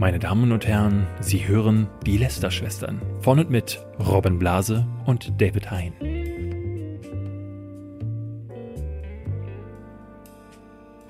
Meine Damen und Herren, Sie hören die Lester-Schwestern von und mit Robin Blase und David Hein.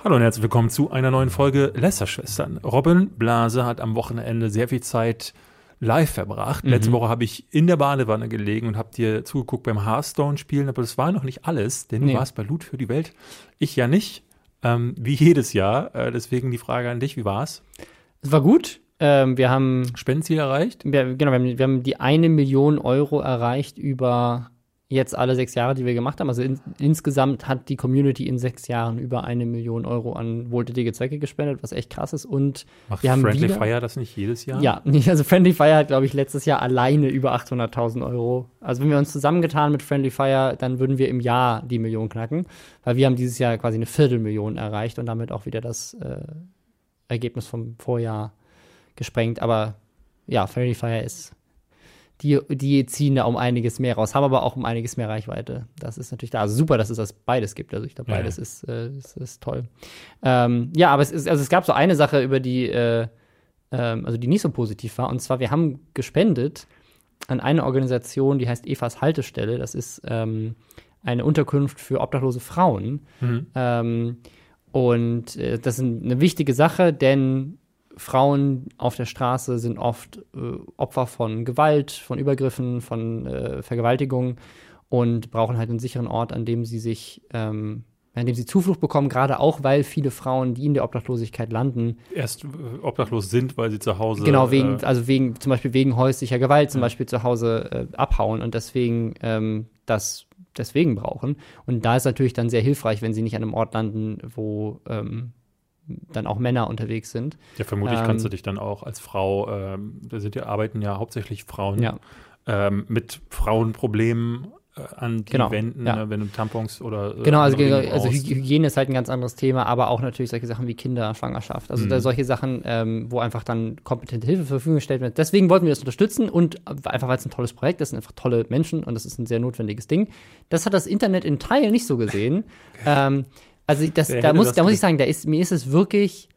Hallo und herzlich willkommen zu einer neuen Folge Lester-Schwestern. Robin Blase hat am Wochenende sehr viel Zeit live verbracht. Mhm. Letzte Woche habe ich in der Badewanne gelegen und habe dir zugeguckt beim Hearthstone-Spielen, aber das war noch nicht alles, denn Nee. du warst bei Loot für die Welt. Ich ja nicht, ähm, wie jedes Jahr. Äh, deswegen die Frage an dich, wie war's? Es war gut. Ähm, wir haben, Spendenziel erreicht? wir, genau, wir haben, wir haben die eine Million Euro erreicht über jetzt alle sechs Jahre, die wir gemacht haben. Also in, insgesamt hat die Community in sechs Jahren über eine Million Euro an wohltätige Zwecke gespendet, was echt krass ist. Und Macht wir haben Friendly wieder, Fire das nicht jedes Jahr? Ja, also Friendly Fire hat, glaube ich, letztes Jahr alleine über 800.000 Euro. Also wenn wir uns zusammengetan mit Friendly Fire, dann würden wir im Jahr die Million knacken, weil wir haben dieses Jahr quasi eine Viertelmillion erreicht und damit auch wieder das äh, Ergebnis vom Vorjahr gesprengt. Aber ja, Friendly Fire ist, die, die ziehen da um einiges mehr raus, haben aber auch um einiges mehr Reichweite. Das ist natürlich da. Also super, dass es das beides gibt. Also ich glaube, beides ja. Ist, äh, ist, ist toll. Ähm, ja, aber es ist, also es gab so eine Sache, über die, äh, ähm, also die nicht so positiv war. Und zwar, wir haben gespendet an eine Organisation, die heißt Evas Haltestelle. Das ist ähm, eine Unterkunft für obdachlose Frauen. Mhm. Und äh, das ist eine wichtige Sache, denn Frauen auf der Straße sind oft äh, Opfer von Gewalt, von Übergriffen, von äh, Vergewaltigungen und brauchen halt einen sicheren Ort, an dem sie sich, ähm, an dem sie Zuflucht bekommen, gerade auch, weil viele Frauen, die in der Obdachlosigkeit landen, Erst äh, obdachlos sind, weil sie zu Hause. genau wegen, Äh, also wegen, zum Beispiel wegen häuslicher Gewalt, zum Beispiel zu Hause äh, abhauen und deswegen ähm, das deswegen brauchen. Und da ist natürlich dann sehr hilfreich, wenn sie nicht an einem Ort landen, wo ähm, dann auch Männer unterwegs sind. ja, vermutlich ähm, kannst du dich dann auch als Frau, ähm, da sind ja, arbeiten ja hauptsächlich Frauen, Ja. ähm, mit Frauenproblemen an die Genau, wenden, ja. ne, wenn du Tampons oder. äh, Genau, also, also Hygiene ist halt ein ganz anderes Thema, aber auch natürlich solche Sachen wie Kinderschwangerschaft. Also Mhm. da solche Sachen, ähm, wo einfach dann kompetente Hilfe zur Verfügung gestellt wird. Deswegen wollten wir das unterstützen und einfach, weil es ein tolles Projekt ist, sind einfach tolle Menschen und das ist ein sehr notwendiges Ding. Das hat das Internet in Teilen nicht so gesehen. ähm, also das, da muss, das da muss ich sagen, da ist, mir ist es wirklich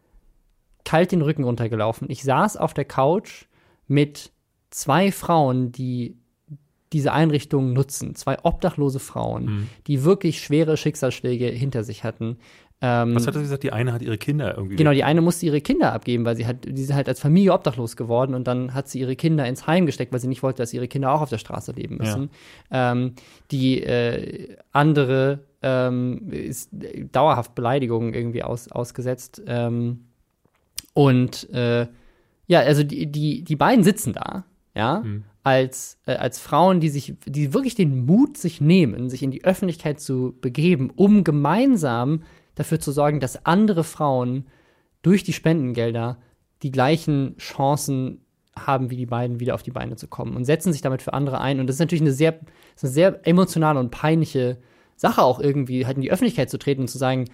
kalt den Rücken runtergelaufen. Ich saß auf der Couch mit zwei Frauen, die diese Einrichtung nutzen. Zwei obdachlose Frauen, Mhm. die wirklich schwere Schicksalsschläge hinter sich hatten. Ähm, Was hat er gesagt? Die eine hat ihre Kinder irgendwie. Genau, die eine musste ihre Kinder abgeben, weil sie hat, die ist halt als Familie obdachlos geworden und dann hat sie ihre Kinder ins Heim gesteckt, weil sie nicht wollte, dass ihre Kinder auch auf der Straße leben müssen. Ähm, die äh, andere ähm, ist dauerhaft Beleidigungen irgendwie aus, ausgesetzt. Ähm, und äh, ja, also die, die, die beiden sitzen da, ja, Mhm. als, äh, als Frauen, die sich, die wirklich den Mut sich nehmen, sich in die Öffentlichkeit zu begeben, um gemeinsam dafür zu sorgen, dass andere Frauen durch die Spendengelder die gleichen Chancen haben, wie die beiden wieder auf die Beine zu kommen und setzen sich damit für andere ein. Und das ist natürlich eine sehr, eine sehr emotionale und peinliche Sache auch irgendwie, halt in die Öffentlichkeit zu treten und zu sagen,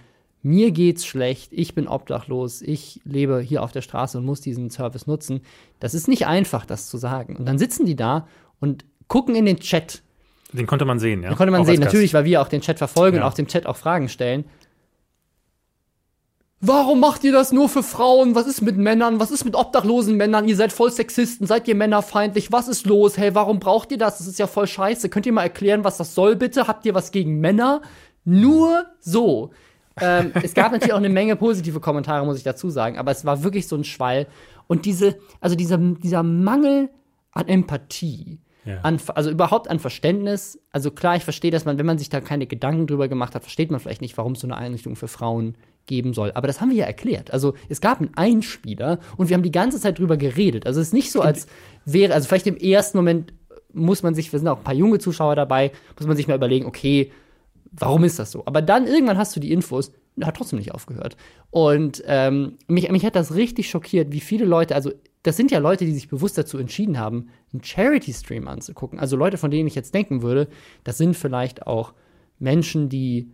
mir geht's schlecht, ich bin obdachlos, ich lebe hier auf der Straße und muss diesen Service nutzen. Das ist nicht einfach, das zu sagen. Und dann sitzen die da und gucken in den Chat. Den konnte man sehen, ja. Da konnte man Auch sehen, natürlich, weil wir auch den Chat verfolgen Ja. und auch dem Chat auch Fragen stellen. Warum macht ihr das nur für Frauen? Was ist mit Männern? Was ist mit obdachlosen Männern? Ihr seid voll Sexisten, seid ihr männerfeindlich? Was ist los? Hey, warum braucht ihr das? Das ist ja voll scheiße. Könnt ihr mal erklären, was das soll, bitte? Habt ihr was gegen Männer? Nur so. Ähm, es gab natürlich auch eine Menge positive Kommentare, muss ich dazu sagen, aber es war wirklich so ein Schwall. Und diese, also dieser, dieser Mangel an Empathie, Ja. an, also überhaupt an Verständnis. Also klar, ich verstehe, dass man, wenn man sich da keine Gedanken drüber gemacht hat, versteht man vielleicht nicht, warum es so eine Einrichtung für Frauen geben soll. Aber das haben wir ja erklärt. Also es gab einen Einspieler und wir haben die ganze Zeit drüber geredet. Also es ist nicht so, als wäre, also vielleicht im ersten Moment muss man sich, wir sind auch ein paar junge Zuschauer dabei, muss man sich mal überlegen, okay, warum ist das so? Aber dann irgendwann hast du die Infos, hat trotzdem nicht aufgehört. Und ähm, mich, mich hat das richtig schockiert, wie viele Leute, also das sind ja Leute, die sich bewusst dazu entschieden haben, einen Charity-Stream anzugucken. Also Leute, von denen ich jetzt denken würde, das sind vielleicht auch Menschen, die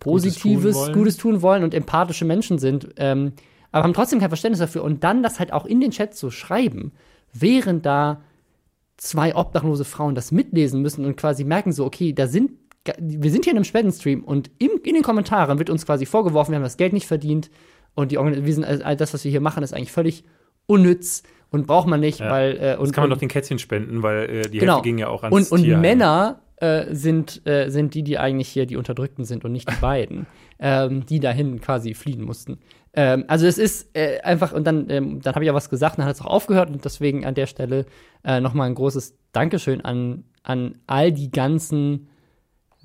Positives, wollen. Gutes tun wollen und empathische Menschen sind, ähm, aber haben trotzdem kein Verständnis dafür. Und dann das halt auch in den Chat zu schreiben, während da zwei obdachlose Frauen das mitlesen müssen und quasi merken so, okay, da sind, wir sind hier in einem Spendenstream und im, in den Kommentaren wird uns quasi vorgeworfen, wir haben das Geld nicht verdient und die wir sind, also all das, was wir hier machen, ist eigentlich völlig unnütz und braucht man nicht, Ja. weil äh, und, Das kann man und, doch den Kätzchen spenden, weil äh, die genau. Hälfte ging ja auch ans und, und Tierheim. Männer äh, sind, äh, sind die, die eigentlich hier die Unterdrückten sind und nicht die beiden, ähm, die dahin quasi fliehen mussten. Ähm, also es ist äh, einfach, und dann, ähm, dann habe ich ja was gesagt, dann hat es auch aufgehört und deswegen an der Stelle äh, nochmal ein großes Dankeschön an, an all die ganzen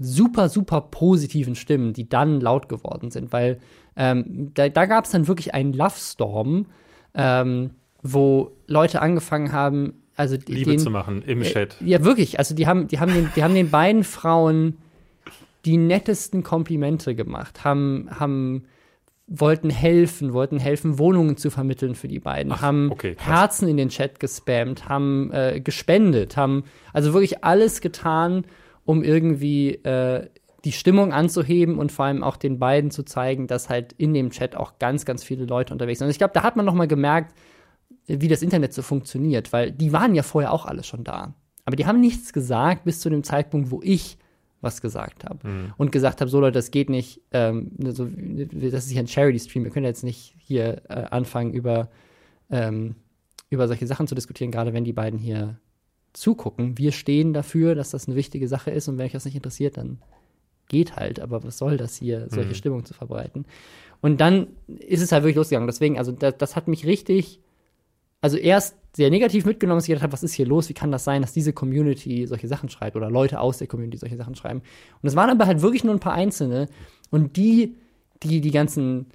super, super positiven Stimmen, die dann laut geworden sind, weil ähm, da, da gab es dann wirklich einen Love Storm, ähm, wo Leute angefangen haben, also die- Liebe den, zu machen im Chat. äh, Ja, wirklich. Also die haben, die haben, den, die haben den beiden Frauen die nettesten Komplimente gemacht, haben, haben wollten helfen, wollten helfen, Wohnungen zu vermitteln für die beiden, Ach, haben okay. Herzen in den Chat gespammt, haben äh, gespendet, haben also wirklich alles getan, um irgendwie äh, die Stimmung anzuheben und vor allem auch den beiden zu zeigen, dass halt in dem Chat auch ganz, ganz viele Leute unterwegs sind. Und ich glaube, da hat man noch mal gemerkt, wie das Internet so funktioniert, weil die waren ja vorher auch alle schon da. Aber die haben nichts gesagt bis zu dem Zeitpunkt, wo ich was gesagt habe. Und gesagt habe, so Leute, das geht nicht, ähm, so, das ist hier ein Charity-Stream, wir können jetzt nicht hier äh, anfangen, über, ähm, über solche Sachen zu diskutieren, gerade wenn die beiden hier zugucken. Wir stehen dafür, dass das eine wichtige Sache ist und wenn euch das nicht interessiert, dann geht halt. Aber was soll das hier, solche Stimmung zu verbreiten? Und dann ist es halt wirklich losgegangen. Deswegen, also das, das hat mich richtig, also erst sehr negativ mitgenommen, dass ich gedacht habe, was ist hier los? Wie kann das sein, dass diese Community solche Sachen schreibt oder Leute aus der Community solche Sachen schreiben? Und es waren aber halt wirklich nur ein paar Einzelne. Und die, die die ganzen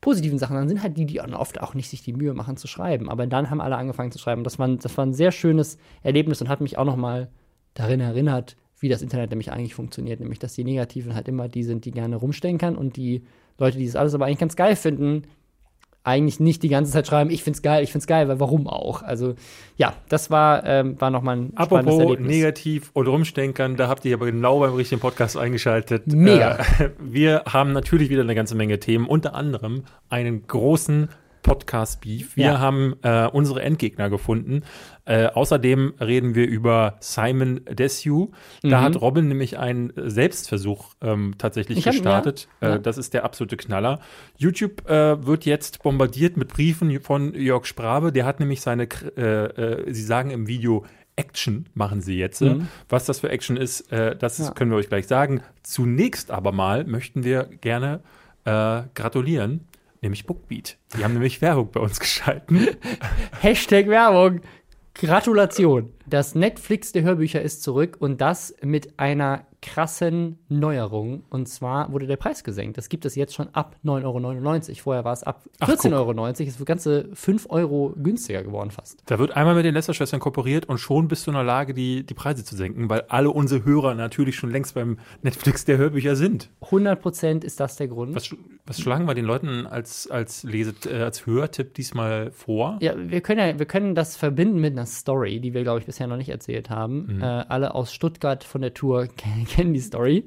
positiven Sachen dann sind halt die, die oft auch nicht sich die Mühe machen zu schreiben. Aber dann haben alle angefangen zu schreiben. Das war, ein- das war ein sehr schönes Erlebnis und hat mich auch noch mal darin erinnert, wie das Internet nämlich eigentlich funktioniert. Nämlich, dass die Negativen halt immer die sind, die gerne rumstenkern und die Leute, die das alles aber eigentlich ganz geil finden, eigentlich nicht die ganze Zeit schreiben, ich find's geil, ich find's geil, weil warum auch? Also ja, das war, ähm, war nochmal ein spannendes Apropos Erlebnis. negativ und rumstenkern, da habt ihr aber genau beim richtigen Podcast eingeschaltet. Mega. Äh, wir haben natürlich wieder eine ganze Menge Themen, unter anderem einen großen Podcast-Beef. Wir Ja. haben äh, unsere Endgegner gefunden. Äh, außerdem reden wir über Simon Desue. Da Mhm. hat Robin nämlich einen Selbstversuch ähm, tatsächlich Ich hab- gestartet. ja, Äh, ja. das ist der absolute Knaller. YouTube äh, wird jetzt bombardiert mit Briefen von Jörg Sprabe. Der hat nämlich seine, äh, äh, sie sagen im Video, Action machen sie jetzt. Mhm. Was das für Action ist, das Ja. können wir euch gleich sagen. Zunächst aber mal möchten wir gerne äh, gratulieren, nämlich Bookbeat. Die haben nämlich Werbung bei uns geschalten. Hashtag Werbung. Gratulation. Das Netflix der Hörbücher ist zurück und das mit einer krassen Neuerung. Und zwar wurde der Preis gesenkt. Das gibt es jetzt schon ab 9,99 Euro. Vorher war es ab Ach, 14,90 guck. Euro. Es ist ganze 5 Euro günstiger geworden fast. Da wird einmal mit den Lästerschwestern kooperiert und schon bist du in der Lage, die, die Preise zu senken, weil alle unsere Hörer natürlich schon längst beim Netflix der Hörbücher sind. 100 Prozent ist das der Grund. Was, was schlagen wir den Leuten als, als, Leset, äh, als Hörtipp diesmal vor? Ja, wir können ja, wir können das verbinden mit einer Story, die wir, glaube ich, bisher noch nicht erzählt haben. Äh, alle aus Stuttgart von der Tour kennen, die Story.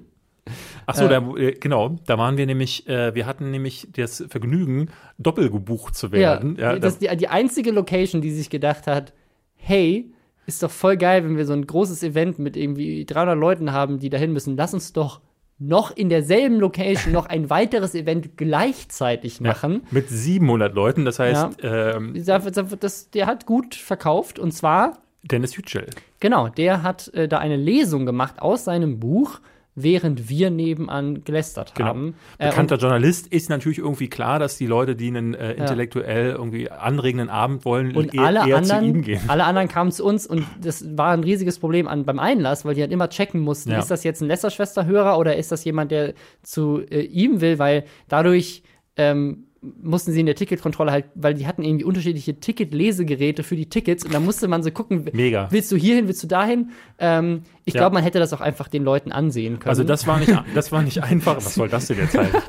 Ach so, da, äh, genau, da waren wir nämlich, äh, wir hatten nämlich das Vergnügen, doppelt gebucht zu werden. Ja, da- das ist die, die einzige Location, die sich gedacht hat, hey, ist doch voll geil, wenn wir so ein großes Event mit irgendwie 300 Leuten haben, die dahin müssen. Lass uns doch noch in derselben Location noch ein weiteres Event gleichzeitig machen. mit 700 Leuten, das heißt, ähm, Das, das, der hat gut verkauft und zwar Dennis Yücel. Genau, der hat äh, da eine Lesung gemacht aus seinem Buch, während wir nebenan gelästert Genau. haben. Äh, Bekannter Journalist ist natürlich irgendwie klar, dass die Leute, die einen äh, intellektuell irgendwie anregenden Abend wollen, und eher, alle eher zu ihm gehen. alle anderen kamen zu uns und das war ein riesiges Problem an, beim Einlass, weil die halt immer checken mussten, Ja. ist das jetzt ein Lästerschwesterhörer oder ist das jemand, der zu äh, ihm will, weil dadurch ähm, mussten sie in der Ticketkontrolle halt, weil die hatten irgendwie unterschiedliche Ticketlesegeräte für die Tickets und da musste man so gucken, Mega. willst du hierhin, willst du dahin? Ähm, ich Ja. glaube, man hätte das auch einfach den Leuten ansehen können. Also das war nicht, das war nicht einfach. Was soll das denn jetzt heißen?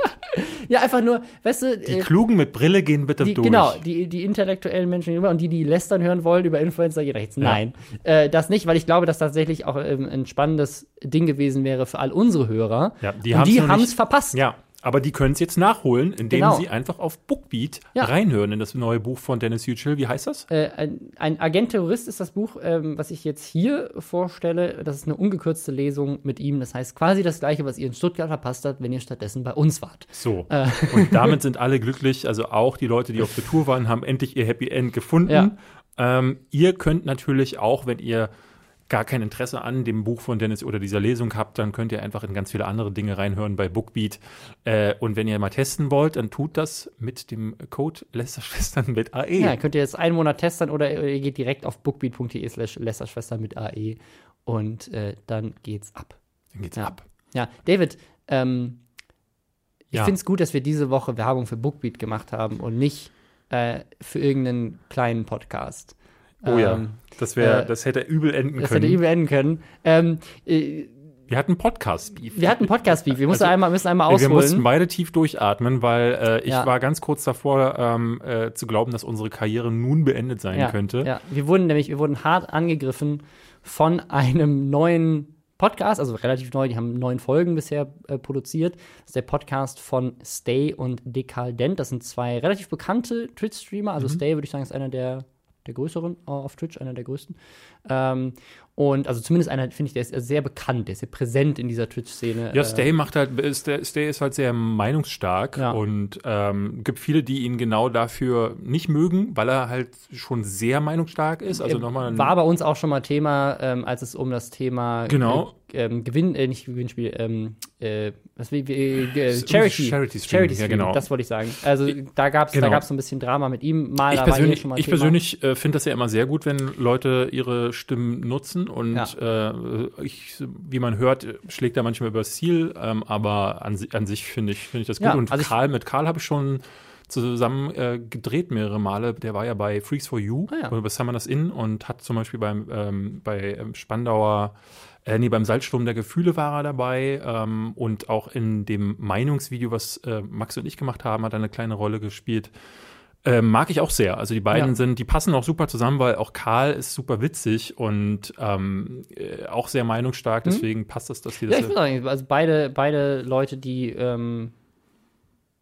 ja, einfach nur, weißt du, Die äh, Klugen mit Brille gehen bitte Die, durch. genau, die, die intellektuellen Menschen über und die, die lästern hören wollen über Influencer, jeder jetzt. Nein, äh, das nicht, weil ich glaube, dass tatsächlich auch ähm, ein spannendes Ding gewesen wäre für all unsere Hörer. Ja, die und haben es verpasst. Ja, Aber die können es jetzt nachholen, indem Genau. sie einfach auf Bookbeat Ja. reinhören in das neue Buch von Dennis Yücel. Wie heißt das? Äh, ein, ein Agent-Terrorist ist das Buch, ähm, was ich jetzt hier vorstelle. Das ist eine ungekürzte Lesung mit ihm. Das heißt quasi das gleiche, was ihr in Stuttgart verpasst habt, wenn ihr stattdessen bei uns wart. So. Äh. Und damit sind alle glücklich. Also auch die Leute, die auf der Tour waren, haben endlich ihr Happy End gefunden. Ja. Ähm, ihr könnt natürlich auch, wenn ihr gar kein Interesse an dem Buch von Dennis oder dieser Lesung habt, dann könnt ihr einfach in ganz viele andere Dinge reinhören bei Bookbeat. Äh, und wenn ihr mal testen wollt, dann tut das mit dem Code Lästerschwestern mit AE. Ja, könnt ihr jetzt einen Monat testen oder ihr geht direkt auf bookbeat.de slash lästerschwester mit AE und äh, dann geht's ab. Dann geht's Ja. ab. Ja, David, ähm, ich Ja. finde es gut, dass wir diese Woche Werbung für Bookbeat gemacht haben und nicht äh, für irgendeinen kleinen Podcast. Oh ja, Ähm, das wäre, äh, das hätte übel enden Das können. hätte übel enden können. Ähm, äh, wir hatten Podcast-Beef. wir hatten Podcast-Beef. Wir mussten Also, einmal, müssen einmal Wir mussten ausholen. beide tief durchatmen, weil äh, ich Ja. war ganz kurz davor ähm, äh, zu glauben, dass unsere Karriere nun beendet sein Ja, könnte. ja, wir wurden nämlich, wir wurden hart angegriffen von einem neuen Podcast, also relativ neu, die haben neun Folgen bisher äh, produziert. Das ist der Podcast von Stay und Dekaldent. Das sind zwei relativ bekannte Twitch-Streamer. Mhm. Also Stay, würde ich sagen, ist einer der, der größeren äh, auf Twitch, einer der größten. Ähm, und also zumindest einer, finde ich, der ist sehr bekannt, der ist sehr präsent in dieser Twitch-Szene. Ja, Äh, Stay macht halt, Stay, Stay ist halt sehr meinungsstark Ja. und ähm, gibt viele, die ihn genau dafür nicht mögen, weil er halt schon sehr meinungsstark ist. Also nochmal War bei uns auch schon mal Thema, ähm, als es um das Thema Genau. Äh, ähm, Gewinn, äh, nicht Gewinnspiel, ähm, äh, was wie, äh, äh, Charity. Charity Streaming, ja, genau. Das wollte ich sagen. Also da gab es Genau. da gab's so ein bisschen Drama mit ihm. Mal, ich persönlich, schon mal ich Thema. persönlich äh, finde das ja immer sehr gut, wenn Leute ihre Stimmen nutzen und Ja. äh, ich, wie man hört, schlägt er manchmal übers Ziel, ähm, aber an, an sich finde ich, finde ich das gut. Ja, und also Karl, mit Karl habe ich schon zusammen äh, gedreht mehrere Male. Der war ja bei Freaks for You Ah, ja. bei Summoners Inn und hat zum Beispiel beim ähm, bei ähm, Spandauer äh, nee, beim Salzsturm der Gefühle war er dabei ähm, und auch in dem Meinungsvideo, was äh, Max und ich gemacht haben, hat er eine kleine Rolle gespielt. Äh, mag ich auch sehr. Also die beiden Ja. sind, die passen auch super zusammen, weil auch Karl ist super witzig und ähm, äh, auch sehr meinungsstark. Deswegen passt das, dass die Mhm. Ja, das. ich sagen, also beide, beide Leute, die ähm,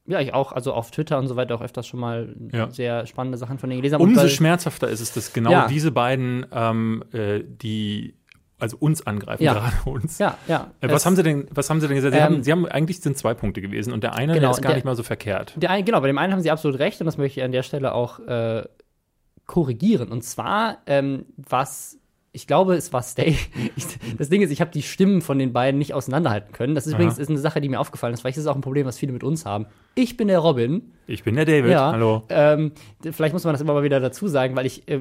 ja, ich auch, also auf Twitter und so weiter auch öfters schon mal Ja. sehr spannende Sachen von denen gelesen habe. Umso schmerzhafter ist es, dass genau Ja. diese beiden, ähm, äh, die also uns angreifen, Ja. gerade uns. Ja, ja. Äh, was Es- haben sie denn, was haben sie denn gesagt? Sie, Ähm, haben, sie haben eigentlich sind zwei Punkte gewesen und der eine Genau, der ist gar der- nicht mal so verkehrt. Der ein, genau, bei dem einen haben sie absolut recht und das möchte ich an der Stelle auch äh, korrigieren. Und zwar, ähm, was, ich glaube, es war Stay. Ich, das Ding ist, ich habe die Stimmen von den beiden nicht auseinanderhalten können. Das ist Aha. übrigens ist eine Sache, die mir aufgefallen ist. Vielleicht ist es auch ein Problem, was viele mit uns haben. Ich bin der Robin. Ich bin der David. Ja. Hallo. Ähm, vielleicht muss man das immer mal wieder dazu sagen, weil ich äh,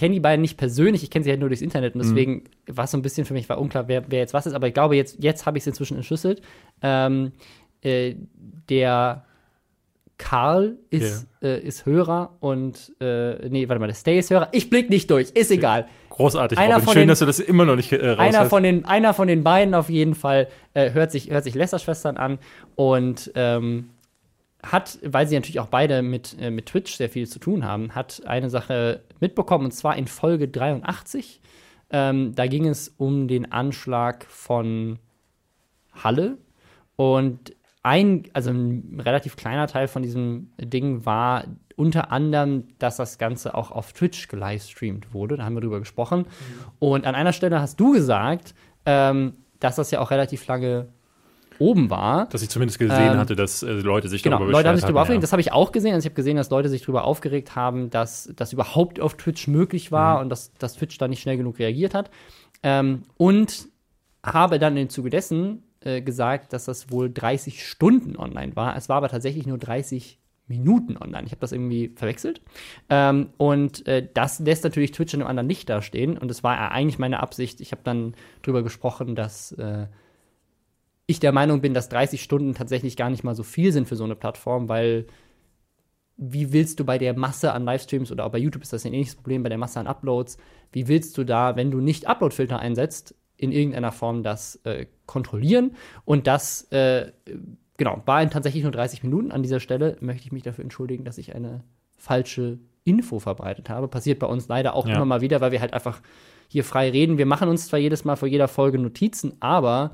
kenne die beiden nicht persönlich, ich kenne sie halt nur durchs Internet Mhm. und deswegen war es so ein bisschen für mich war unklar, wer, wer jetzt was ist. Aber ich glaube, jetzt, jetzt habe ich es inzwischen entschlüsselt. Ähm, äh, der Karl ist, äh, ist Hörer und äh, nee, warte mal, der Stay ist Hörer. Ich blick nicht durch, ist egal. Großartig, Einer Robin. von Schön, den- dass du das immer noch nicht äh, Einer hast. von, den, einer von den beiden auf jeden Fall äh, hört sich, hört sich Lästerschwestern an und ähm, hat, weil sie natürlich auch beide mit, äh, mit Twitch sehr viel zu tun haben, hat eine Sache mitbekommen und zwar in Folge 83. Ähm, da ging es um den Anschlag von Halle und ein, also ein relativ kleiner Teil von diesem Ding war unter anderem, dass das Ganze auch auf Twitch gelivestreamt wurde. Da haben wir drüber gesprochen. Und an einer Stelle hast du gesagt, ähm, dass das ja auch relativ lange oben war. dass ich zumindest gesehen Ähm, hatte, dass äh, Leute sich Genau, darüber Leute haben sich darüber aufgeregt. hatten, Das habe ich auch gesehen. Also ich habe gesehen, dass Leute sich darüber aufgeregt haben, dass das überhaupt auf Twitch möglich war Mhm. und dass, dass Twitch da nicht schnell genug reagiert hat. Ähm, und habe dann im Zuge dessen äh, gesagt, dass das wohl 30 Stunden online war. Es war aber tatsächlich nur 30 Minuten online. Ich habe das irgendwie verwechselt. Ähm, und äh, das lässt natürlich Twitch in einem anderen Licht dastehen. Und es war eigentlich meine Absicht. Ich habe dann drüber gesprochen, dass äh, ich der Meinung bin, dass 30 Stunden tatsächlich gar nicht mal so viel sind für so eine Plattform, weil wie willst du bei der Masse an Livestreams oder auch bei YouTube ist das ein ähnliches Problem, bei der Masse an Uploads, wie willst du da, wenn du nicht Uploadfilter einsetzt, in irgendeiner Form das äh, kontrollieren? Und das, äh, genau, war in tatsächlich nur 30 Minuten. An dieser Stelle möchte ich mich dafür entschuldigen, dass ich eine falsche Info verbreitet habe. Passiert bei uns leider auch Ja. immer mal wieder, weil wir halt einfach hier frei reden. Wir machen uns zwar jedes Mal vor jeder Folge Notizen, aber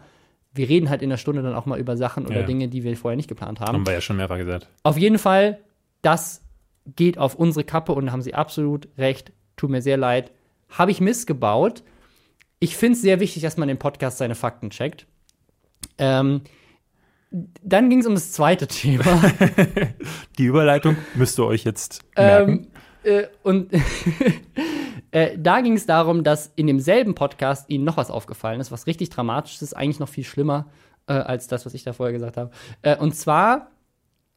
wir reden halt in der Stunde dann auch mal über Sachen oder Ja. Dinge, die wir vorher nicht geplant haben. Haben wir ja schon mehrfach gesagt. Auf jeden Fall, das geht auf unsere Kappe und da haben sie absolut recht. Tut mir sehr leid. Habe ich missgebaut. Ich finde es sehr wichtig, dass man im Podcast seine Fakten checkt. Ähm, dann ging es um das zweite Thema. Die Überleitung müsst ihr euch jetzt merken. ähm, äh, und äh, da ging es darum, dass in demselben Podcast ihnen noch was aufgefallen ist, was richtig dramatisch ist, eigentlich noch viel schlimmer äh, als das, was ich da vorher gesagt habe. Äh, und zwar,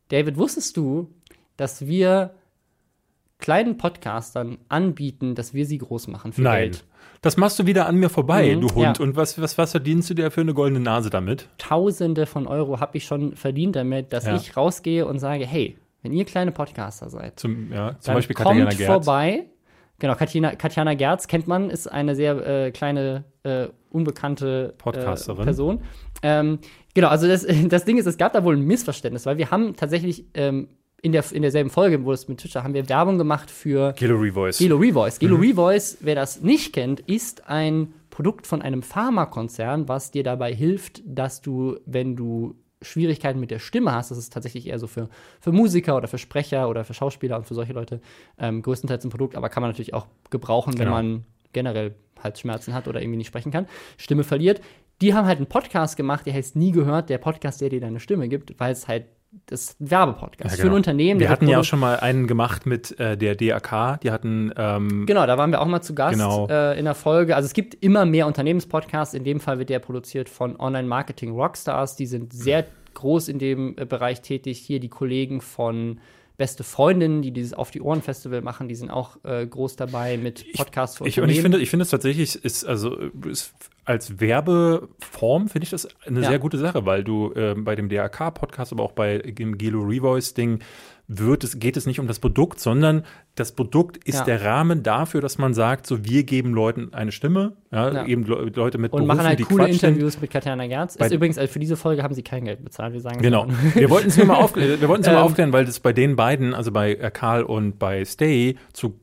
David, wusstest du, dass wir kleinen Podcastern anbieten, dass wir sie groß machen für Nein. Geld? Das machst du wieder an mir vorbei, Mhm, du Hund. ja. Und was, was, was verdienst du dir für eine goldene Nase damit? Tausende von Euro habe ich schon verdient damit, dass Ja. ich rausgehe und sage, hey, wenn ihr kleine Podcaster seid, Zum, ja, zum dann Beispiel kommt Katharina Gerz. vorbei. Genau, Katjana, Katjana Gerz kennt man, ist eine sehr äh, kleine, äh, unbekannte Podcasterin. Äh, Person. Ähm, genau, also das, das Ding ist, es gab da wohl ein Missverständnis, weil wir haben tatsächlich ähm, in, der, in derselben Folge, wo es mit Twitter, haben wir Werbung gemacht für Gelo Revoice. Gelo Revoice. Gelo Mhm. Revoice, wer das nicht kennt, ist ein Produkt von einem Pharmakonzern, was dir dabei hilft, dass du, wenn du Schwierigkeiten mit der Stimme hast, das ist tatsächlich eher so für, für Musiker oder für Sprecher oder für Schauspieler und für solche Leute ähm, größtenteils ein Produkt, aber kann man natürlich auch gebrauchen, wenn Genau. man generell Halsschmerzen hat oder irgendwie nicht sprechen kann, Stimme verliert. Die haben halt einen Podcast gemacht, der heißt Nie gehört, der Podcast, der dir deine Stimme gibt, weil es halt das ist ein Werbepodcast Ja, für ein genau. Unternehmen. Wir hatten ja auch schon mal einen gemacht mit äh, der DAK. Die hatten ähm, Genau, da waren wir auch mal zu Gast Genau. äh, in der Folge. Also es gibt immer mehr Unternehmenspodcasts. In dem Fall wird der produziert von Online-Marketing Rockstars. Die sind sehr groß in dem äh, Bereich tätig. Hier die Kollegen von Beste Freundinnen, die dieses Auf die Ohren Festival machen, die sind auch äh, groß dabei mit Podcasts für Ich, und ich finde, ich finde es tatsächlich ist also ist als Werbeform finde ich das eine Ja. sehr gute Sache, weil du ähm, bei dem DAK Podcast, aber auch bei dem Gelo Revoice Ding wird es geht es nicht um das Produkt, sondern das Produkt ist Ja. der Rahmen dafür, dass man sagt, so wir geben Leuten eine Stimme, ja, Ja. eben Le Leute mit und machen Berufen, halt die coole Quatsch sind. Interviews mit Katjana Gerz. Bei- Ist übrigens, also für diese Folge haben sie kein Geld bezahlt. Wir sagen Genau. Wir wollten es nur mal, aufklären, wir wollten es nur mal Ähm, aufklären, weil das bei den beiden, also bei äh, Karl und bei Stay, zu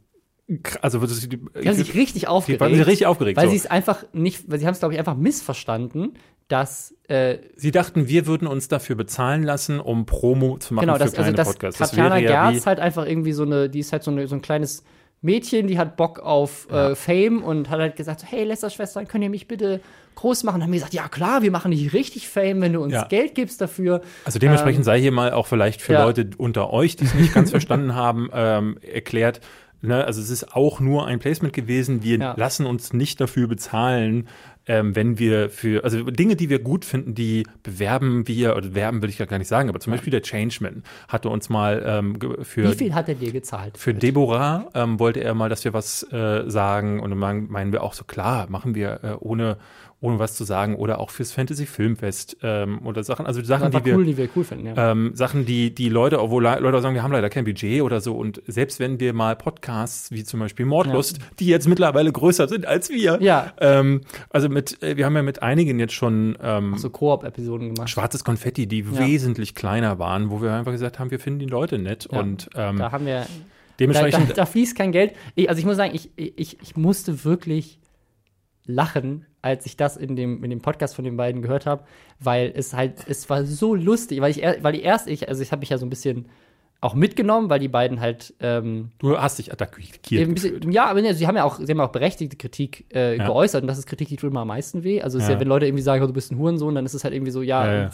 also das die, Die haben sich richtig die aufgeregt. waren richtig aufgeregt. weil so. sie es einfach nicht, weil sie haben es, glaube ich, einfach missverstanden, dass äh, Sie dachten, wir würden uns dafür bezahlen lassen, um Promo zu machen Genau, für das, also kleine das Podcasts. Das Tatjana wäre ja wie, Gerz halt einfach irgendwie so eine, die ist halt so, eine, so ein kleines Mädchen, die hat Bock auf äh, Fame und hat halt gesagt, so, hey Lästerschwestern, könnt ihr mich bitte groß machen? Und haben wir gesagt, ja klar, wir machen dich richtig Fame, wenn du uns Ja. Geld gibst dafür. also dementsprechend ähm, sei hier mal auch vielleicht für ja. Leute unter euch, die es nicht ganz verstanden haben, ähm, erklärt. Ne, also es ist auch nur ein Placement gewesen. Wir Ja. lassen uns nicht dafür bezahlen, ähm, wenn wir für, also Dinge, die wir gut finden, die bewerben wir, oder werben würde ich ja gar nicht sagen, aber zum Beispiel der Changeman hatte uns mal ähm, für Wie viel hat er dir gezahlt? Für Deborah ähm, wollte er mal, dass wir was äh, sagen und dann meinen meinen wir auch so, klar, machen wir äh, ohne, ohne was zu sagen oder auch fürs Fantasy Filmfest ähm, oder Sachen, also Sachen, die wir, cool, die wir cool finden, ja. ähm, Sachen, die die Leute, obwohl Le- Leute sagen, wir haben leider kein Budget oder so und selbst wenn wir mal Podcasts wie zum Beispiel Mordlust, die jetzt mittlerweile größer sind als wir, Ja. ähm, also mit, äh, wir haben ja mit einigen jetzt schon ähm, so Koop-Episoden gemacht. schwarzes Konfetti, die Ja. wesentlich kleiner waren, wo wir einfach gesagt haben, wir finden die Leute nett Ja. und ähm, Da haben wir, da, da, dementsprechend da fließt kein Geld. Ich, also ich muss sagen, ich, ich, ich musste wirklich lachen, als ich das in dem, in dem Podcast von den beiden gehört habe, weil es halt, es war so lustig, weil ich, weil die erst, ich, also ich habe mich ja so ein bisschen auch mitgenommen, weil die beiden halt ähm, Du hast dich attackiert. bisschen, ja, aber ne, sie haben ja auch, sie haben auch berechtigte Kritik äh, Ja. geäußert und das ist Kritik, die tut immer am meisten weh. Also es ist Ja. ja, wenn Leute irgendwie sagen, oh, du bist ein Hurensohn, dann ist es halt irgendwie so, ja,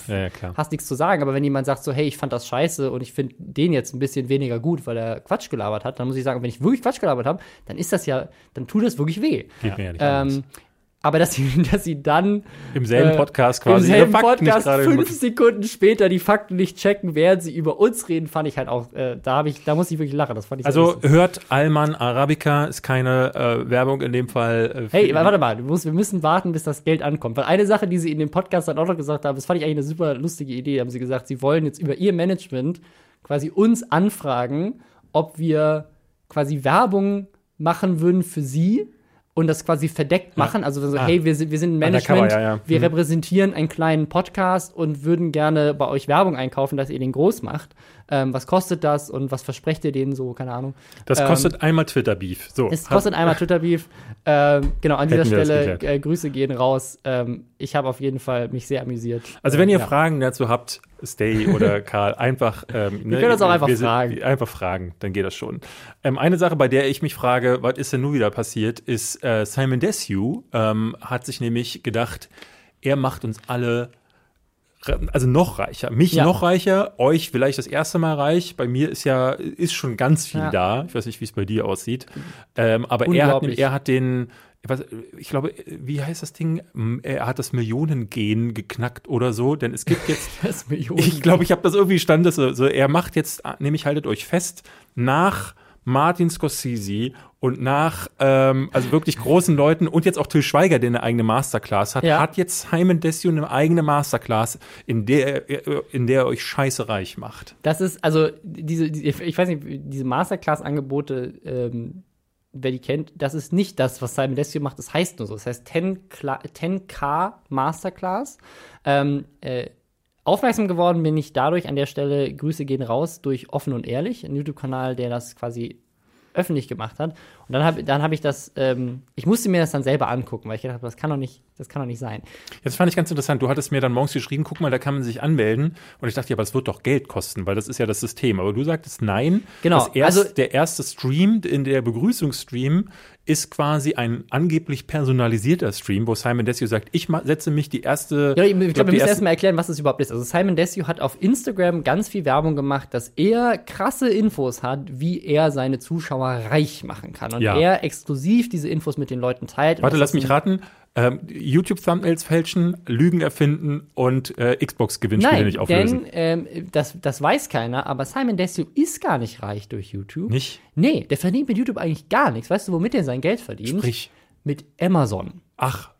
hast nichts zu sagen. Aber wenn jemand sagt so, hey, ich fand das scheiße und ich finde den jetzt ein bisschen weniger gut, weil er Quatsch gelabert hat, dann muss ich sagen, wenn ich wirklich Quatsch gelabert habe, dann ist das ja, dann tut das wirklich weh. Geht mir ja nicht. Ähm, aber dass sie, dass sie dann Im selben äh, Podcast im quasi selben Fakten nicht Podcast fünf Sekunden später die Fakten nicht checken, während sie über uns reden, fand ich halt auch, äh, da habe ich, da muss ich wirklich lachen. Das fand ich Also lustig. hört Alman Arabica, ist keine äh, Werbung in dem Fall. Äh, Hey, warte mal, du musst, wir müssen warten, bis das Geld ankommt. Weil eine Sache, die sie in dem Podcast dann auch noch gesagt haben, das fand ich eigentlich eine super lustige Idee, haben sie gesagt, sie wollen jetzt über ihr Management quasi uns anfragen, ob wir quasi Werbung machen würden für sie und das quasi verdeckt machen. Also so, Ah. hey, wir sind, wir sind ein Management, ja, ja. wir Mhm. repräsentieren einen kleinen Podcast und würden gerne bei euch Werbung einkaufen, dass ihr den groß macht. Ähm, was kostet das und was versprecht ihr denen so? Keine Ahnung. Das Ähm, kostet einmal Twitter-Beef. So. es kostet einmal Twitter-Beef. Ähm, genau, an dieser wir Stelle äh, Grüße gehen raus. Ähm, ich habe auf jeden Fall mich sehr amüsiert. Also wenn ihr ja. Fragen dazu habt, Stay oder Karl, einfach ähm, ne, können uns auch einfach wir sind- fragen. Einfach fragen, dann geht das schon. Ähm, eine Sache, bei der ich mich frage, was ist denn nun wieder passiert, ist äh, Simon Desue ähm, hat sich nämlich gedacht, er macht uns alle also noch reicher, mich Ja. noch reicher, euch vielleicht das erste Mal reich. Bei mir ist ja ist schon ganz viel Ja. da. Ich weiß nicht, wie es bei dir aussieht, ähm, aber er hat, er hat den ich glaube, wie heißt das Ding? Er hat das Millionengen geknackt oder so, denn es gibt jetzt Das Millionen. ich glaube, ich habe das irgendwie stand, das so, so, er macht jetzt, nämlich haltet euch fest, nach Martin Scorsese und nach ähm, also wirklich großen Leuten und jetzt auch Till Schweiger, der eine eigene Masterclass hat, Ja. hat jetzt Simon Desue eine eigene Masterclass, in der er- in der er euch scheiße reich macht. Das ist, also, diese, die, ich weiß nicht, diese Masterclass-Angebote, ähm, wer die kennt, das ist nicht das, was Simon Desue macht. Das heißt nur so. Das heißt 10 Kla 10K Masterclass. Ähm, äh, aufmerksam geworden bin ich dadurch an der Stelle, Grüße gehen raus, durch Offen und Ehrlich, ein YouTube-Kanal, der das quasi öffentlich gemacht hat. Und dann habe dann hab ich das, ähm, ich musste mir das dann selber angucken, weil ich gedacht habe, das kann doch nicht, das kann doch nicht sein. Jetzt fand ich ganz interessant. Du hattest mir dann morgens geschrieben, guck mal, da kann man sich anmelden. Und ich dachte, ja, aber es wird doch Geld kosten, weil das ist ja das System. Aber du sagtest nein. Genau, Das erst, also- der erste Stream, in der Begrüßungsstream, ist quasi ein angeblich personalisierter Stream, wo Simon Desue sagt, ich setze mich die erste. Ja, ich, glaube, die wir müssen erstmal erklären, was das überhaupt ist. Also Simon Desue hat auf Instagram ganz viel Werbung gemacht, dass er krasse Infos hat, wie er seine Zuschauer reich machen kann. Und Ja. er exklusiv diese Infos mit den Leuten teilt. Warte, lass mich raten. Ähm, YouTube-Thumbnails fälschen, Lügen erfinden und äh, Xbox-Gewinnspiele Nein, nicht auflösen. denn ähm, das, das weiß keiner, aber Simon Desue ist gar nicht reich durch YouTube. nicht? Nee, der verdient mit YouTube eigentlich gar nichts. Weißt du, womit er sein Geld verdient? Sprich. Mit Amazon. Ach,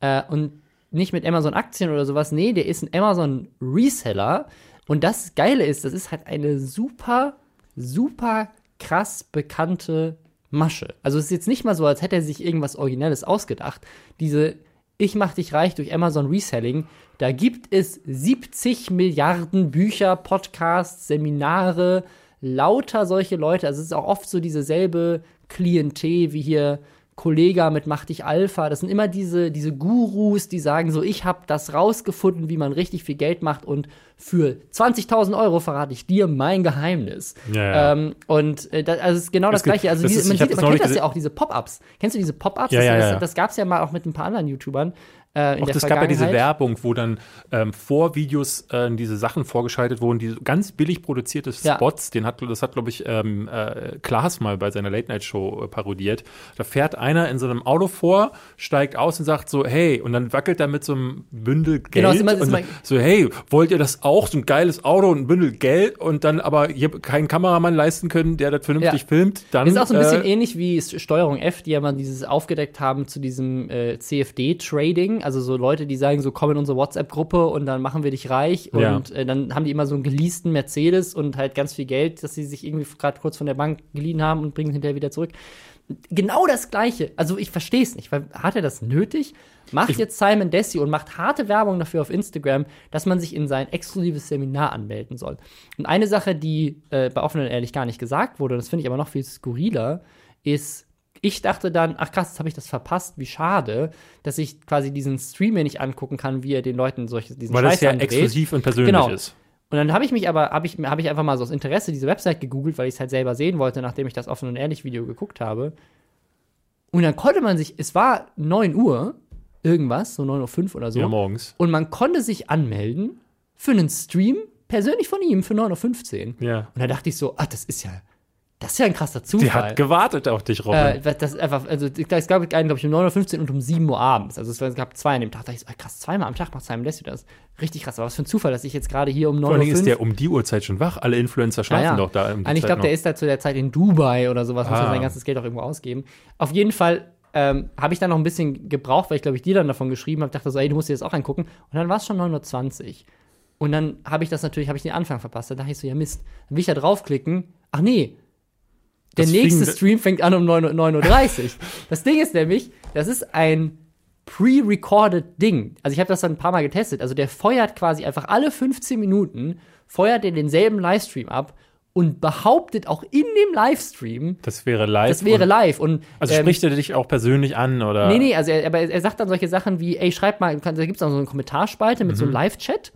Äh, und nicht mit Amazon-Aktien oder sowas. Nee, der ist ein Amazon-Reseller. Und das Geile ist, das ist halt eine super, super krass bekannte Masche. Also es ist jetzt nicht mal so, als hätte er sich irgendwas Originelles ausgedacht. Diese Ich mach dich reich durch Amazon Reselling, da gibt es 70 Milliarden Bücher, Podcasts, Seminare, lauter solche Leute. Also es ist auch oft so dieselbe Klientel wie hier Kollega mit Mach dich Alpha. Das sind immer diese, diese Gurus, die sagen so, ich habe das rausgefunden, wie man richtig viel Geld macht und für 20.000 Euro verrate ich dir mein Geheimnis. Ja, ja. Ähm, und äh, das, also es ist genau das, gibt- Gleiche. Also das diese, ist- man, sieht, das man kennt das ja auch, diese Pop-Ups. Kennst du diese Pop-Ups? Ja, das, das, das gab es ja mal auch mit ein paar anderen YouTubern. Äh, Auch das gab ja diese. Werbung, wo dann ähm, vor Videos äh, diese Sachen vorgeschaltet wurden, die ganz billig produzierte Ja. Spots, den hat, das hat, glaube ich, ähm, äh, Klaas mal bei seiner Late-Night-Show äh, parodiert. Da fährt einer in so einem Auto vor, steigt aus und sagt so, hey, und dann wackelt er mit so einem Bündel Geld. Genau, ist immer- ist so, hey, wollt ihr das auch? So ein geiles Auto und ein Bündel Geld und dann aber hier keinen Kameramann leisten können, der das vernünftig Ja. filmt, dann. Das ist auch so ein bisschen äh, ähnlich wie Steuerung F, die ja mal dieses aufgedeckt haben zu diesem äh, Also so Leute, die sagen, so komm in unsere WhatsApp-Gruppe und dann machen wir dich reich. Ja. Und äh, dann haben die immer so einen geleasten Mercedes und halt ganz viel Geld, das sie sich irgendwie gerade kurz von der Bank geliehen haben und bringen es hinterher wieder zurück. Genau das Gleiche. Also ich verstehe es nicht, weil hat er das nötig? Macht jetzt Simon Dessie und macht harte Werbung dafür auf Instagram, dass man sich in sein exklusives Seminar anmelden soll. Und eine Sache, die äh, bei Offen und Ehrlich gar nicht gesagt wurde, das finde ich aber noch viel skurriler, ist, ich dachte dann, ach krass, jetzt habe ich das verpasst, wie schade, dass ich quasi diesen Stream mir nicht angucken kann, wie er den Leuten solche, diesen weil das Scheiß ja andreht. exklusiv und persönlich Genau. ist. Und dann habe ich mich aber, habe ich, hab ich einfach mal so aus Interesse diese Website gegoogelt, weil ich es halt selber sehen wollte, nachdem ich das offen und ehrlich Video geguckt habe. Und dann konnte man sich, es war 9 Uhr, irgendwas, so 9.05 Uhr oder so. Ja, morgens. und man konnte sich anmelden für einen Stream, persönlich von ihm, für 9.15 Uhr. Ja. Und da dachte ich so, ah, das ist ja, das ist ja ein krasser Zufall. Die hat gewartet auf dich, Robin. Äh, das ist einfach, also es gab einen, glaube ich, um 9.15 Uhr und um 7 Uhr abends. Also es, gab zwei an dem Tag. Da dachte ich so, ah, krass, zweimal am Tag macht Simon Desue das. Richtig krass. Aber was für ein Zufall, dass ich jetzt gerade hier um 9.05 Vor allen Dingen ist Uhr. der um die Uhrzeit schon wach. Alle Influencer schlafen Ja, ja. doch da. Um Nein, ich glaube, der ist da zu der Zeit in Dubai oder sowas, muss Ah. er sein ganzes Geld auch irgendwo ausgeben. Auf jeden Fall ähm, habe ich dann noch ein bisschen gebraucht, weil ich, glaube ich, dir dann davon geschrieben habe, dachte so, ey, du musst dir das auch angucken. Und dann war es schon 9.20 Uhr. Und dann habe ich das natürlich, habe ich den Anfang verpasst. Dann dachte ich so, ja Mist. Dann will ich da draufklicken. Ach nee, der Das nächste Stream fängt an um 9 Uhr- 9.30 Uhr. das Ding ist nämlich, das ist ein pre-recorded Ding. Also ich habe das dann ein paar Mal getestet. Also der feuert quasi einfach alle 15 Minuten, feuert er denselben Livestream ab und behauptet auch in dem Livestream, Das wäre live. das wäre und, live. Und, Also ähm, spricht er dich auch persönlich an oder? Nee, nee, also er, aber er sagt dann solche Sachen wie, ey, schreib mal, da gibt es dann so eine Kommentarspalte mit so Mhm. einem Live-Chat.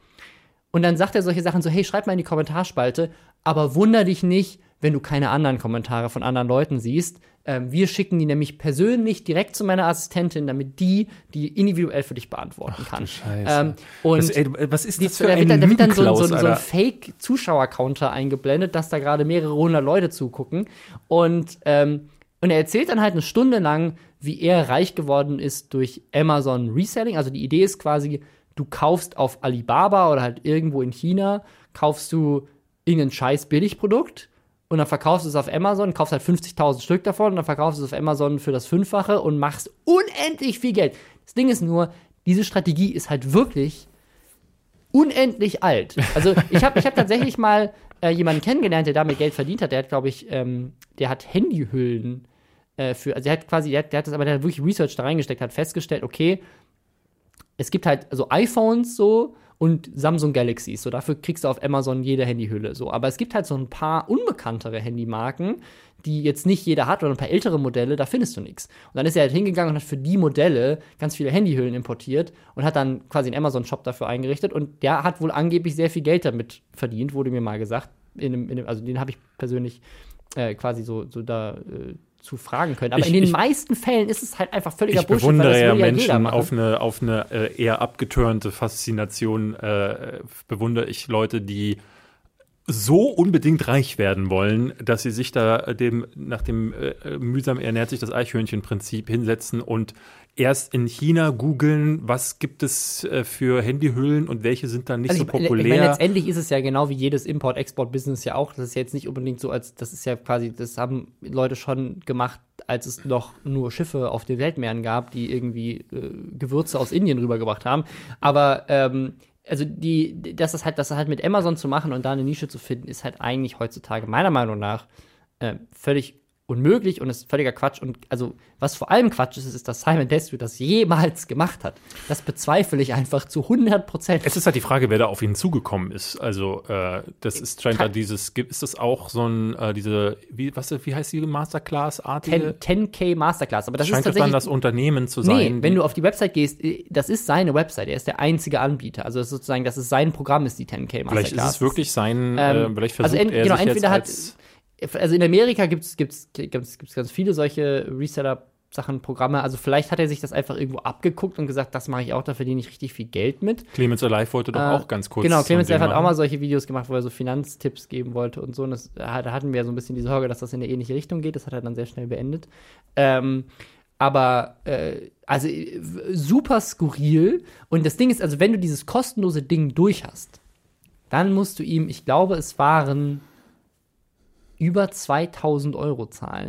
Und dann sagt er solche Sachen so, hey, schreib mal in die Kommentarspalte, aber wunder dich nicht, wenn du keine anderen Kommentare von anderen Leuten siehst. Ähm, wir schicken die nämlich persönlich direkt zu meiner Assistentin, damit die die individuell für dich beantworten kann. Scheiße. Ähm, und das, ey, was ist die, das für da ein wird, dann- da wird dann so, so, so ein? Fake-Zuschauer-Counter eingeblendet, dass da gerade mehrere hundert Leute zugucken. Und, ähm, und er erzählt dann halt eine Stunde lang, wie er reich geworden ist durch Amazon Reselling. Also die Idee ist quasi, du kaufst auf Alibaba oder halt irgendwo in China, kaufst du irgendein scheiß Billigprodukt und dann verkaufst du es auf Amazon, kaufst halt 50.000 Stück davon und dann verkaufst du es auf Amazon für das Fünffache und machst unendlich viel Geld. Das Ding ist nur, diese Strategie ist halt wirklich unendlich alt. Also ich habe ich hab tatsächlich mal äh, jemanden kennengelernt, der damit Geld verdient hat. Der hat, glaube ich, ähm, der hat Handyhüllen äh, für, also der hat quasi, der hat, der hat das, aber der hat wirklich Research da reingesteckt, hat festgestellt, okay, es gibt halt also iPhones so und Samsung Galaxies. So, dafür kriegst du auf Amazon jede Handyhülle. So, aber es gibt halt so ein paar unbekanntere Handymarken, die jetzt nicht jeder hat oder ein paar ältere Modelle, da findest du nichts. Und dann ist er halt hingegangen und hat für die Modelle ganz viele Handyhüllen importiert und hat dann quasi einen Amazon-Shop dafür eingerichtet. Und der hat wohl angeblich sehr viel Geld damit verdient, wurde mir mal gesagt. In einem, in einem, also den habe ich persönlich äh, quasi so, so da äh, zu fragen können. Aber Ich- in den ich- meisten Fällen ist es halt einfach völliger Ich Bullshit, bewundere ja Menschen auf eine, auf eine äh, eher abgeturnte Faszination, äh, bewundere ich Leute, die so unbedingt reich werden wollen, dass sie sich da dem, nach dem äh, mühsam ernährt sich das Eichhörnchen-Prinzip hinsetzen und erst in China googeln, was gibt es äh, für Handyhüllen und welche sind dann nicht Also so ich, ich populär. meine, letztendlich ist es ja genau wie jedes Import-Export-Business ja auch. Das ist jetzt nicht unbedingt so, als das ist ja quasi, das haben Leute schon gemacht, als es noch nur Schiffe auf den Weltmeeren gab, die irgendwie äh, Gewürze aus Indien rübergebracht haben. Aber ähm, also die, das ist halt, das halt mit Amazon zu machen und da eine Nische zu finden, ist halt eigentlich heutzutage meiner Meinung nach äh, völlig unmöglich und ist völliger Quatsch. Und also, was vor allem Quatsch ist, ist, dass Simon Desue das jemals gemacht hat. Das bezweifle ich einfach zu 100 Prozent. Es ist halt die Frage, wer da auf ihn zugekommen ist. Also, äh, das ist scheint da dieses, ist das auch so ein, äh, diese, wie, was, wie heißt die Masterclass-artige? 10, 10k Masterclass. Aber das scheint ist doch dann tatsächlich. das Unternehmen zu Nee, sein. wenn die- du auf die Website gehst, äh, das ist seine Website. Er ist der einzige Anbieter. Also, das ist sozusagen, das ist sein Programm, ist die 10k Masterclass. Vielleicht ist es wirklich sein, Ähm, äh, vielleicht also versucht ent- er genau, sich entweder hat- jetzt als, also in Amerika gibt es gibt's, gibt's, gibt's ganz viele solche Reseller-Sachen, Programme. Also vielleicht hat er sich das einfach irgendwo abgeguckt und gesagt, das mache ich auch, da verdiene ich richtig viel Geld mit. Clemens Alive wollte doch Äh, auch ganz kurz. Genau, Clemens Ding Live hat auch mal solche Videos gemacht, wo er so Finanztipps geben wollte und so. Und das, da hatten wir ja so ein bisschen die Sorge, dass das in eine ähnliche Richtung geht. Das hat er dann sehr schnell beendet. Ähm, aber äh, also äh, super skurril. Und das Ding ist, also wenn du dieses kostenlose Ding durch hast, dann musst du ihm, ich glaube, es waren über 2000 Euro zahlen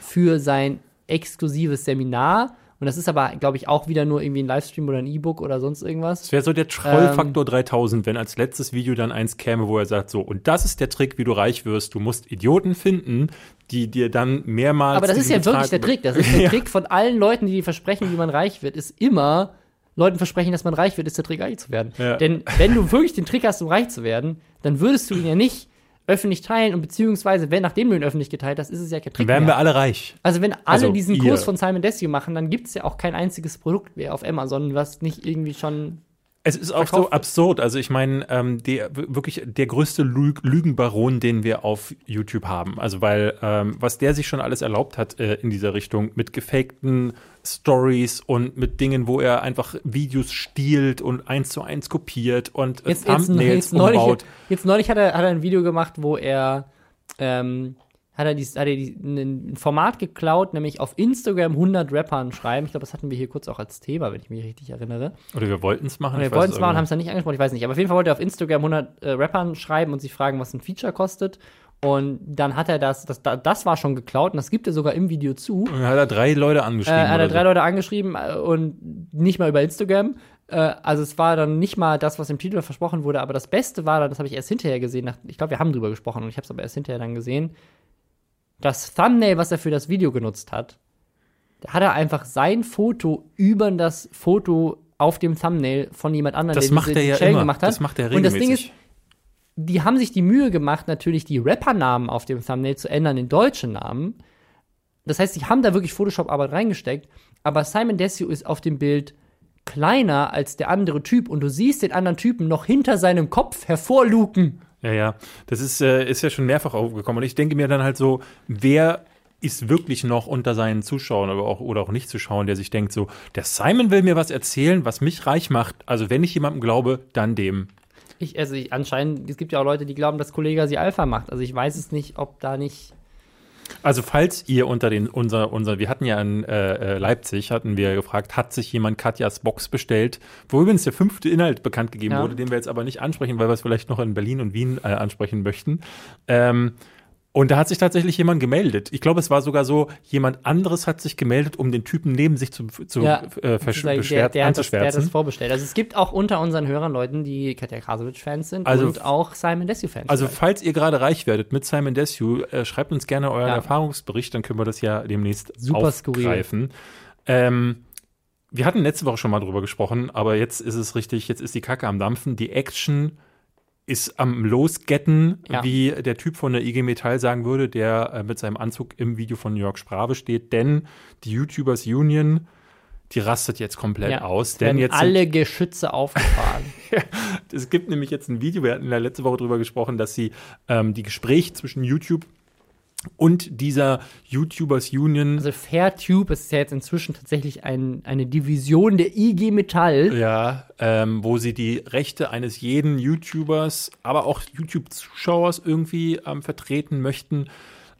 für sein exklusives Seminar. Und das ist aber, glaube ich, auch wieder nur irgendwie ein Livestream oder ein E-Book oder sonst irgendwas. Es wäre so der Trollfaktor Ähm, 3000, wenn als letztes Video dann eins käme, wo er sagt so, und das ist der Trick, wie du reich wirst. Du musst Idioten finden, die dir dann mehrmals Aber das ist ja wirklich der Trick. Das ist der Ja. Trick von allen Leuten, die dir versprechen, wie man reich wird, ist immer Leuten versprechen, dass man reich wird, ist der Trick, reich zu werden. Ja. Denn wenn du wirklich den Trick hast, um reich zu werden, dann würdest du ihn ja nicht öffentlich teilen und beziehungsweise, wenn nachdem du ihn öffentlich geteilt hast, ist es ja kein Trick Dann wären wir alle reich. Also wenn alle Also diesen ihr. Kurs von Simon Desue machen, dann gibt es ja auch kein einziges Produkt mehr auf Amazon, was nicht irgendwie schon Es ist auch so verkauft wird. absurd. Also ich meine, ähm, der wirklich der größte Lüg Lügenbaron, den wir auf YouTube haben. Also weil ähm, was der sich schon alles erlaubt hat äh, in dieser Richtung mit gefakten Stories und mit Dingen, wo er einfach Videos stiehlt und eins zu eins kopiert und äh, Jetzt, jetzt, Thumbnails jetzt, neulich, umbaut. jetzt neulich hat er, hat er ein Video gemacht, wo er ähm, hat er, dies, hat er die, ein Format geklaut, nämlich auf Instagram 100 Rappern schreiben. Ich glaube, das hatten wir hier kurz auch als Thema, wenn ich mich richtig erinnere. Oder wir wollten es machen. Und wir wollten es machen, haben es dann nicht angesprochen, ich weiß nicht. Aber auf jeden Fall wollte er auf Instagram 100 äh, Rappern schreiben und sie fragen, was ein Feature kostet. Und dann hat er das, das, das war schon geklaut und das gibt er sogar im Video zu. Und dann hat er drei Leute Äh, angeschrieben. hat er oder drei so. Leute angeschrieben äh, und nicht mal über Instagram. Äh, also es war dann nicht mal das, was im Titel versprochen wurde, aber das Beste war dann, das habe ich erst hinterher gesehen, nach, ich glaube, wir haben drüber gesprochen und ich habe es aber erst hinterher dann gesehen, das Thumbnail, was er für das Video genutzt hat, hat er einfach sein Foto über das Foto auf dem Thumbnail von jemand anderem, Das der macht diese er ja immer. gemacht hat. Das macht er Und das regelmäßig. Ding ist, die haben sich die Mühe gemacht, natürlich die Rappernamen auf dem Thumbnail zu ändern in deutsche Namen. Das heißt, sie haben da wirklich Photoshop-Arbeit reingesteckt, aber Simon Desue ist auf dem Bild kleiner als der andere Typ und du siehst den anderen Typen noch hinter seinem Kopf hervorluken. Ja, ja. Das ist, äh, ist ja schon mehrfach aufgekommen. Und ich denke mir dann halt so, wer ist wirklich noch unter seinen Zuschauern aber auch, oder auch nicht Zuschauern, der sich denkt so, der Simon will mir was erzählen, was mich reich macht. Also wenn ich jemandem glaube, dann dem. Ich, also ich, anscheinend, es gibt ja auch Leute, die glauben, dass Kollega sie Alpha macht. Also ich weiß es nicht, ob da nicht. Also falls ihr unter den, unser, unser, wir hatten ja in äh, äh, Leipzig, hatten wir gefragt, hat sich jemand Katjas Box bestellt, wo übrigens der fünfte Inhalt bekannt gegeben Ja. wurde, den wir jetzt aber nicht ansprechen, weil wir es vielleicht noch in Berlin und Wien äh, ansprechen möchten. Ähm, und da hat sich tatsächlich jemand gemeldet. Ich glaube, es war sogar so, jemand anderes hat sich gemeldet, um den Typen neben sich zu, zu Ja, äh, versch- der, beschwert, der, hat das, der hat das vorbestellt. Also es gibt auch unter unseren Hörern Leuten, die Katja Krasowitsch-Fans sind Also- und auch Simon Desue-Fans. Also falls ihr gerade reich werdet mit Simon Desue, äh, schreibt uns gerne euren Ja. Erfahrungsbericht, dann können wir das ja demnächst Super aufgreifen. Ähm, wir hatten letzte Woche schon mal drüber gesprochen, aber jetzt ist es richtig, jetzt ist die Kacke am Dampfen. Die Action ist am Losgetten, Ja. wie der Typ von der IG Metall sagen würde, der äh, mit seinem Anzug im Video von Jörg Sprave steht, denn die YouTubers Union, die rastet jetzt komplett ja, aus. Denn jetzt alle Geschütze aufgefahren. es gibt nämlich jetzt ein Video, wir hatten ja letzte Woche drüber gesprochen, dass sie ähm, die Gespräche zwischen YouTube und dieser YouTubers Union, also Fairtube ist ja jetzt inzwischen tatsächlich ein, eine Division der IG Metall. ja, ähm, wo sie die Rechte eines jeden YouTubers, aber auch YouTube-Zuschauers irgendwie ähm, vertreten möchten,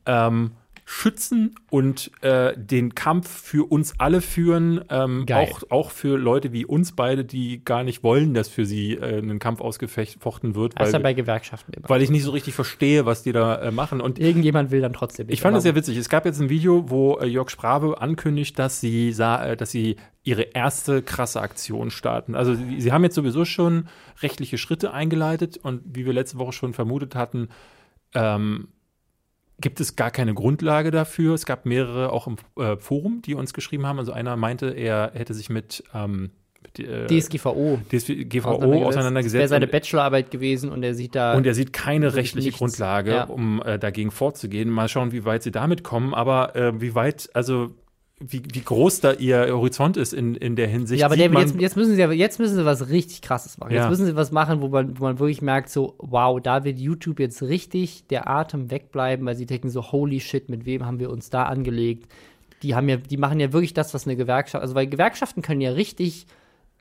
ähm, schützen und äh, den Kampf für uns alle führen, ähm, auch, auch für Leute wie uns beide, die gar nicht wollen, dass für sie äh, ein Kampf ausgefochten wird, weil, bei Gewerkschaften immer. weil ich nicht so richtig verstehe, was die da äh, machen. Und Irgendjemand will dann trotzdem nicht. ich fand das sehr witzig. Es gab jetzt ein Video, wo äh, Jörg Sprave ankündigt, dass sie, sah, äh, dass sie ihre erste krasse Aktion starten. Also sie, sie haben jetzt sowieso schon rechtliche Schritte eingeleitet und wie wir letzte Woche schon vermutet hatten, ähm, gibt es gar keine Grundlage dafür. Es gab mehrere auch im äh, Forum, die uns geschrieben haben. Also einer meinte, er hätte sich mit, ähm, äh, DSGVO. DSGVO auseinandergesetzt. Das wäre seine Bachelorarbeit gewesen und er sieht da. und er sieht keine rechtliche nichts. Grundlage, Ja. um äh, dagegen vorzugehen. Mal schauen, wie weit sie damit kommen. Aber äh, wie weit, also wie, wie groß da ihr Horizont ist in, in der Hinsicht. ja, aber man, jetzt, jetzt, müssen sie, jetzt müssen sie was richtig krasses machen. Ja. Jetzt müssen sie was machen, wo man, wo man wirklich merkt, so, wow, da wird YouTube jetzt richtig der Atem wegbleiben, weil sie denken so, holy shit, mit wem haben wir uns da angelegt? Die haben ja, die machen ja wirklich das, was eine Gewerkschaft, also weil Gewerkschaften können ja richtig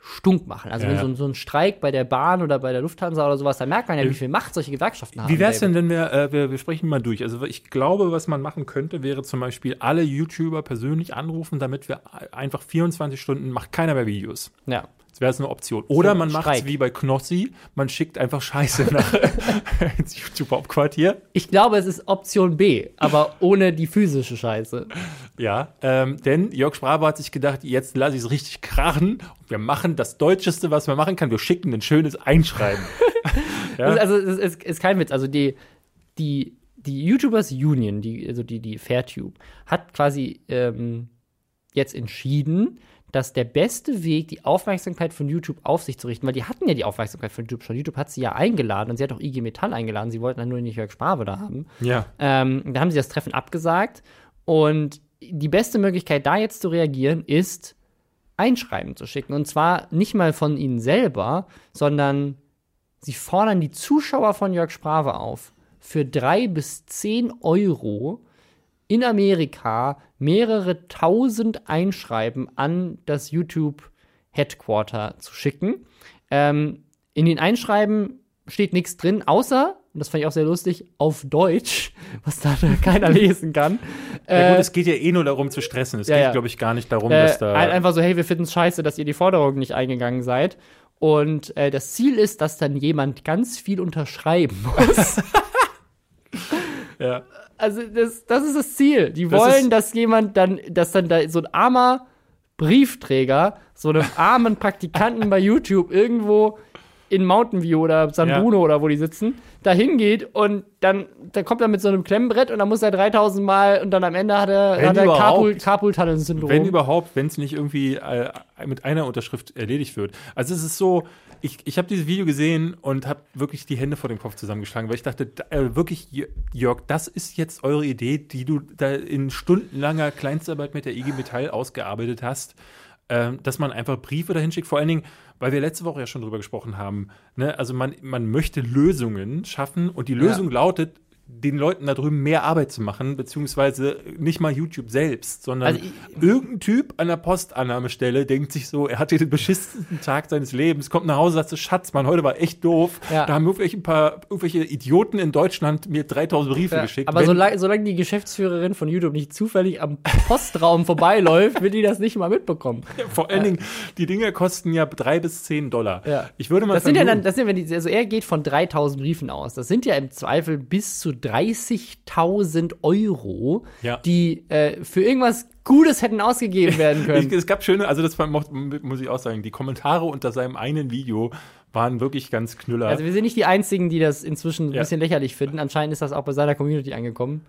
stunk machen. Also Ja, wenn so, ein- so ein Streik bei der Bahn oder bei der Lufthansa oder sowas, da merkt man ja, wie viel Macht solche Gewerkschaften haben. wie wäre es denn, wenn wir, äh, wir, wir sprechen mal durch. Also ich glaube, was man machen könnte, wäre zum Beispiel alle YouTuber persönlich anrufen, damit wir einfach 24 Stunden, macht keiner mehr Videos. Ja. Das wäre eine Option. Oder So, man macht es wie bei Knossi, man schickt einfach Scheiße nach ins YouTube-Hauptquartier. Ich glaube, es ist Option B, aber ohne die physische Scheiße. Ja, ähm, denn Jörg Sprave hat sich gedacht, jetzt lasse ich es richtig krachen. Und wir machen das Deutscheste, was man machen kann. Wir schicken ein schönes Einschreiben. ja? Also es ist, ist kein Witz. Also die, die, die YouTubers Union, die, also die, die Fairtube, hat quasi ähm, jetzt entschieden, dass der beste Weg, die Aufmerksamkeit von YouTube auf sich zu richten, weil die hatten ja die Aufmerksamkeit von YouTube schon. YouTube hat sie ja eingeladen und sie hat auch IG Metall eingeladen. Sie wollten dann nur nicht Jörg Sprave da haben. ja. Ähm, da haben sie das Treffen abgesagt. Und die beste Möglichkeit, da jetzt zu reagieren, ist, Einschreiben zu schicken. Und zwar nicht mal von ihnen selber, sondern sie fordern die Zuschauer von Jörg Sprave auf, für drei bis zehn Euro in Amerika mehrere tausend Einschreiben an das YouTube Headquarter zu schicken. Ähm, in den Einschreiben steht nichts drin, außer, und das fand ich auch sehr lustig, auf Deutsch, was da keiner lesen kann. ja gut, Äh, es geht ja eh nur darum zu stressen. Es ja, geht, glaube ich, gar nicht darum, äh, dass da. ein- einfach so, hey, wir finden es scheiße, dass ihr die Forderung nicht eingegangen seid. Und äh, das Ziel ist, dass dann jemand ganz viel unterschreiben muss. ja. Also das, das ist das Ziel. Die Das wollen, dass jemand dann, dass dann da so ein armer Briefträger, so einem armen Praktikanten bei YouTube irgendwo in Mountain View oder San Ja. Bruno oder wo die sitzen, da hingeht und dann, dann kommt er mit so einem Klemmbrett und dann muss er 3000 Mal und dann am Ende hat er, Wenn hat er überhaupt. Carpool, Carpool-Tunnel-Syndrom. Wenn überhaupt, wenn es nicht irgendwie äh, mit einer Unterschrift erledigt wird. Also es ist so, ich, ich habe dieses Video gesehen und habe wirklich die Hände vor dem Kopf zusammengeschlagen, weil ich dachte, da, äh, wirklich, Jörg, das ist jetzt eure Idee, die du da in stundenlanger Kleinstarbeit mit der IG Metall ausgearbeitet hast, ähm, dass man einfach Briefe dahin schickt. Vor allen Dingen, weil wir letzte Woche ja schon drüber gesprochen haben. Ne? Also man, man möchte Lösungen schaffen und die Lösung lautet, den Leuten da drüben mehr Arbeit zu machen, beziehungsweise nicht mal YouTube selbst, sondern Also ich- irgendein Typ an der Postannahmestelle denkt sich so, er hatte den beschissensten Tag seines Lebens, kommt nach Hause, sagt so, Schatz, Mann, heute war echt doof. Ja. Da haben irgendwelche, ein paar, irgendwelche Idioten in Deutschland mir 3000 Briefe Ja, geschickt. aber solange, solange die Geschäftsführerin von YouTube nicht zufällig am Postraum vorbeiläuft, wird die das nicht mal mitbekommen. vor allen Dingen, die Dinger kosten ja drei bis zehn Dollar. Ja. Ich würde mal Das sind ja dann, das sind, wenn die, also er geht von 3000 Briefen aus. Das sind ja im Zweifel bis zu 30.000 Euro, Ja. die äh, für irgendwas Gutes hätten ausgegeben werden können. es gab schöne, also das muss ich auch sagen, die Kommentare unter seinem einen Video waren wirklich ganz knüller. Also wir sind nicht die Einzigen, die das inzwischen ein Ja. bisschen lächerlich finden. Anscheinend ist das auch bei seiner Community angekommen.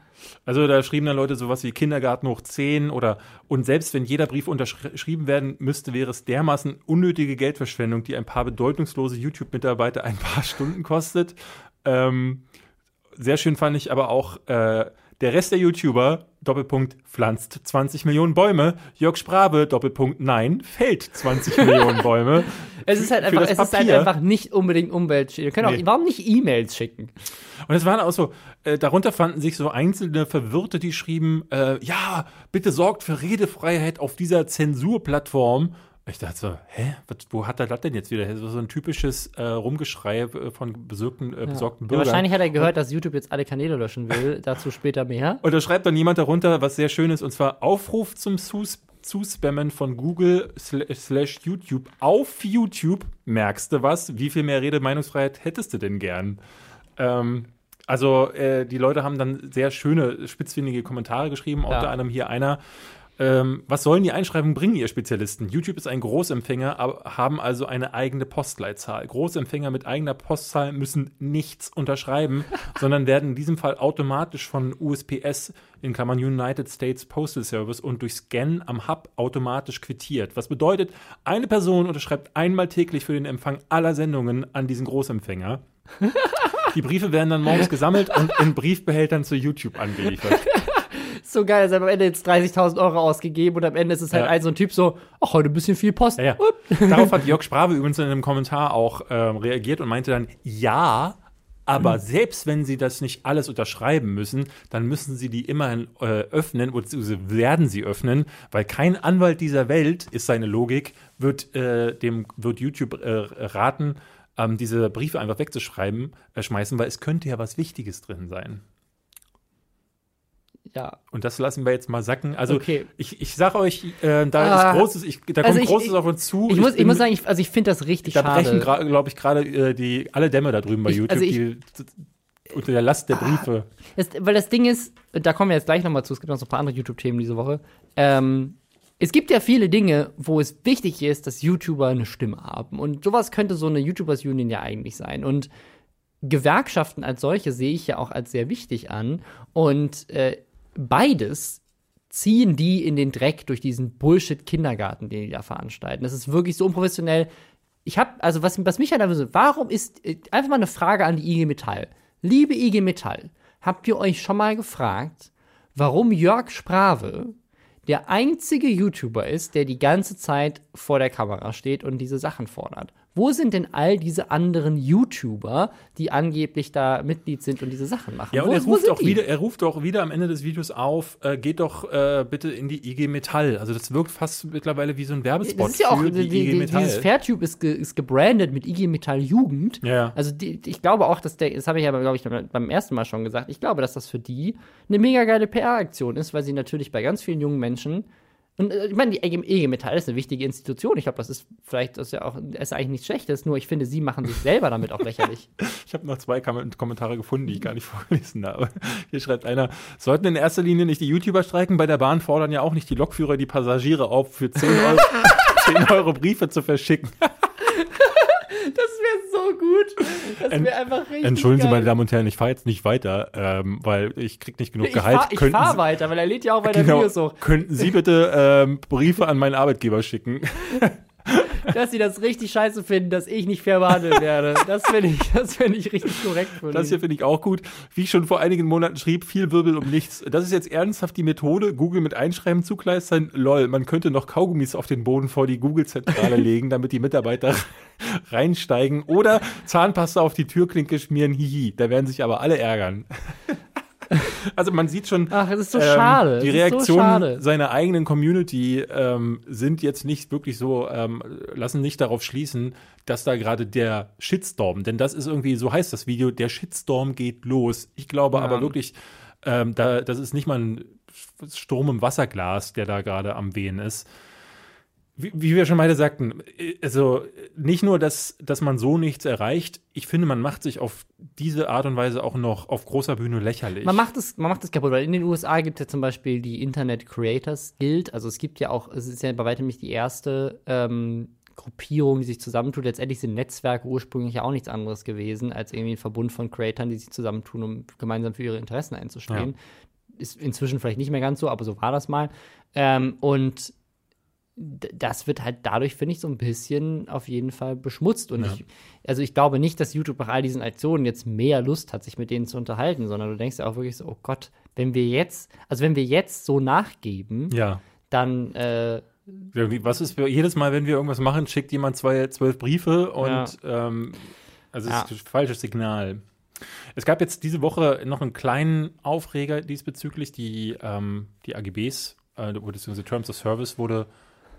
Also da schrieben dann Leute sowas wie Kindergarten hoch 10 oder und selbst wenn jeder Brief unterschrieben werden müsste, wäre es dermaßen unnötige Geldverschwendung, die ein paar bedeutungslose YouTube-Mitarbeiter ein paar Stunden kostet. Ähm, sehr schön fand ich aber auch äh, der Rest der YouTuber, Doppelpunkt, pflanzt 20 Millionen Bäume. Jörg Sprabe, Doppelpunkt, nein, fällt 20 Millionen Bäume. Es ist halt einfach, es ist halt einfach nicht unbedingt Umwelt. Wir können auch, Nee. warum nicht E-Mails schicken? Und es waren auch so, äh, darunter fanden sich so einzelne Verwirrte, die schrieben, äh, ja, bitte sorgt für Redefreiheit auf dieser Zensurplattform. Ich dachte so, hä, was, wo hat er das denn jetzt wieder? So so ein typisches äh, Rumgeschrei äh, von besorgten, äh, besorgten Ja, Bürgern. wahrscheinlich hat er gehört, dass YouTube jetzt alle Kanäle löschen will. Dazu später mehr. Und da schreibt dann jemand darunter, was sehr schön ist, und zwar Aufruf zum Zus Zuspammen von Google sla- slash YouTube auf YouTube. Merkst du was? Wie viel mehr Rede-Meinungsfreiheit hättest du denn gern? Ähm, also äh, die Leute haben dann sehr schöne, spitzfindige Kommentare geschrieben, Ja. unter anderem hier einer. Ähm, was sollen die Einschreibungen bringen, ihr Spezialisten? YouTube ist ein Großempfänger, aber haben also eine eigene Postleitzahl. Großempfänger mit eigener Postzahl müssen nichts unterschreiben, sondern werden in diesem Fall automatisch von USPS in Klammern United States Postal Service und durch Scan am Hub automatisch quittiert. Was bedeutet, eine Person unterschreibt einmal täglich für den Empfang aller Sendungen an diesen Großempfänger. Die Briefe werden dann morgens gesammelt und in Briefbehältern zu YouTube angeliefert. So geil, dass er am Ende jetzt 30.000 Euro ausgegeben und am Ende ist es halt Ja. ein so ein Typ so, ach, heute ein bisschen viel Post. Ja, ja. Darauf hat Jörg Sprave übrigens in einem Kommentar auch ähm, reagiert und meinte dann, ja, aber selbst wenn Sie das nicht alles unterschreiben müssen, dann müssen Sie die immerhin äh, öffnen oder sie werden sie öffnen, weil kein Anwalt dieser Welt, ist seine Logik, wird, äh, dem, wird YouTube äh, raten, ähm, diese Briefe einfach wegzuschreiben, äh, schmeißen, weil es könnte ja was Wichtiges drin sein. Ja. Und das lassen wir jetzt mal sacken. Also Okay. ich, ich sage euch, äh, da Ah. ist Großes, ich, da Also kommt ich- Großes auf uns zu. Ich, muss, ich bin- muss sagen, ich, also ich finde das richtig da brechen, schade. glaube ich, gerade äh, die alle Dämme da drüben bei YouTube, also die unter der Last der Briefe. Das, weil das Ding ist, da kommen wir jetzt gleich nochmal zu, es gibt noch so ein paar andere YouTube-Themen diese Woche. Ähm, es gibt ja viele Dinge, wo es wichtig ist, dass YouTuber eine Stimme haben. Und sowas könnte so eine YouTubers Union ja eigentlich sein. Und Gewerkschaften als solche sehe ich ja auch als sehr wichtig an. Und äh, beides ziehen die in den Dreck durch diesen Bullshit-Kindergarten, den die da veranstalten. Das ist wirklich so unprofessionell. Ich habe, also was, was mich halt einfach so, warum ist, äh, einfach mal eine Frage an die IG Metall. Liebe IG Metall, habt ihr euch schon mal gefragt, warum Jörg Sprave der einzige YouTuber ist, der die ganze Zeit vor der Kamera steht und diese Sachen fordert? Wo sind denn all diese anderen YouTuber, die angeblich da Mitglied sind und diese Sachen machen? Ja, und wo, er ruft auch die? wieder, er ruft auch wieder am Ende des Videos auf, äh, geht doch äh, bitte in die IG Metall. Also das wirkt fast mittlerweile wie so ein Werbespot Das ist ja auch, die, die, IG Metall. dieses Fairtube ist, ge, ist gebrandet mit IG Metall Jugend. Ja. Also ich glaube auch, dass der, das habe ich aber, glaube ich, beim ersten Mal schon gesagt, ich glaube, dass das für die eine mega geile PR-Aktion ist, weil sie natürlich bei ganz vielen jungen Menschen und äh, ich meine, die IG Metall ist eine wichtige Institution. Ich glaube, das ist vielleicht das ist ja auch ist eigentlich nichts Schlechtes. Nur ich finde, sie machen sich selber damit auch lächerlich. Ich habe noch zwei Kom Kommentare gefunden, die ich gar nicht vorgelesen habe. Hier schreibt einer, sollten in erster Linie nicht die YouTuber streiken, bei der Bahn fordern ja auch nicht die Lokführer die Passagiere auf, für 10 Euro, 10 Euro Briefe zu verschicken. Das so Das wäre einfach richtig Entschuldigen Sie, geil. meine Damen und Herren, ich fahre jetzt nicht weiter, ähm, weil ich krieg nicht genug Ich Gehalt. fahr, ich Könnten fahr Sie- weiter, weil er lädt ja auch weiter Genau. Videos hoch. Könnten Sie bitte ähm, Briefe an meinen Arbeitgeber schicken? Dass sie das richtig scheiße finden, dass ich nicht fair behandelt werde. Das finde ich, das finde ich richtig korrekt von Das hier finde ich auch gut. Wie ich schon vor einigen Monaten schrieb, viel Wirbel um nichts. Das ist jetzt ernsthaft die Methode. Google mit Einschreiben zugleistern. Lol, man könnte noch Kaugummis auf den Boden vor die Google-Zentrale legen, damit die Mitarbeiter reinsteigen. Oder Zahnpasta auf die Türklinke schmieren. Hihi. Da werden sich aber alle ärgern. Also man sieht schon, Ach, es ist so ähm, schade. die so Reaktionen schade. seiner eigenen Community ähm, sind jetzt nicht wirklich so, ähm, lassen nicht darauf schließen, dass da gerade der Shitstorm, denn das ist irgendwie, so heißt das Video, der Shitstorm geht los. Ich glaube Ja. aber wirklich, ähm, da, das ist nicht mal ein Sturm im Wasserglas, der da gerade am Wehen ist. Wie, wie wir schon beide sagten, äh, also nicht nur, dass, dass man so nichts erreicht, ich finde, man macht sich auf diese Art und Weise auch noch auf großer Bühne lächerlich. Man macht es, man macht es kaputt, weil in den USA gibt es ja zum Beispiel die Internet Creators Guild. Also es gibt ja auch, es ist ja bei weitem nicht die erste ähm, Gruppierung, die sich zusammentut. Letztendlich sind Netzwerke ursprünglich ja auch nichts anderes gewesen, als irgendwie ein Verbund von Creatoren, die sich zusammentun, um gemeinsam für ihre Interessen einzustehen. Ist inzwischen vielleicht nicht mehr ganz so, aber so war das mal. Ähm, und das wird halt dadurch, finde ich, so ein bisschen auf jeden Fall beschmutzt. Und Ja. ich, also ich glaube nicht, dass YouTube nach all diesen Aktionen jetzt mehr Lust hat, sich mit denen zu unterhalten, sondern du denkst ja auch wirklich so, oh Gott, wenn wir jetzt, also wenn wir jetzt so nachgeben, ja. dann äh, was ist für, jedes Mal, wenn wir irgendwas machen, schickt jemand zwei, zwölf Briefe und ähm, also es Ja. ist ein falsches Signal. Es gab jetzt diese Woche noch einen kleinen Aufreger diesbezüglich. Die, ähm, die AGBs, äh, beziehungsweise Terms of Service wurde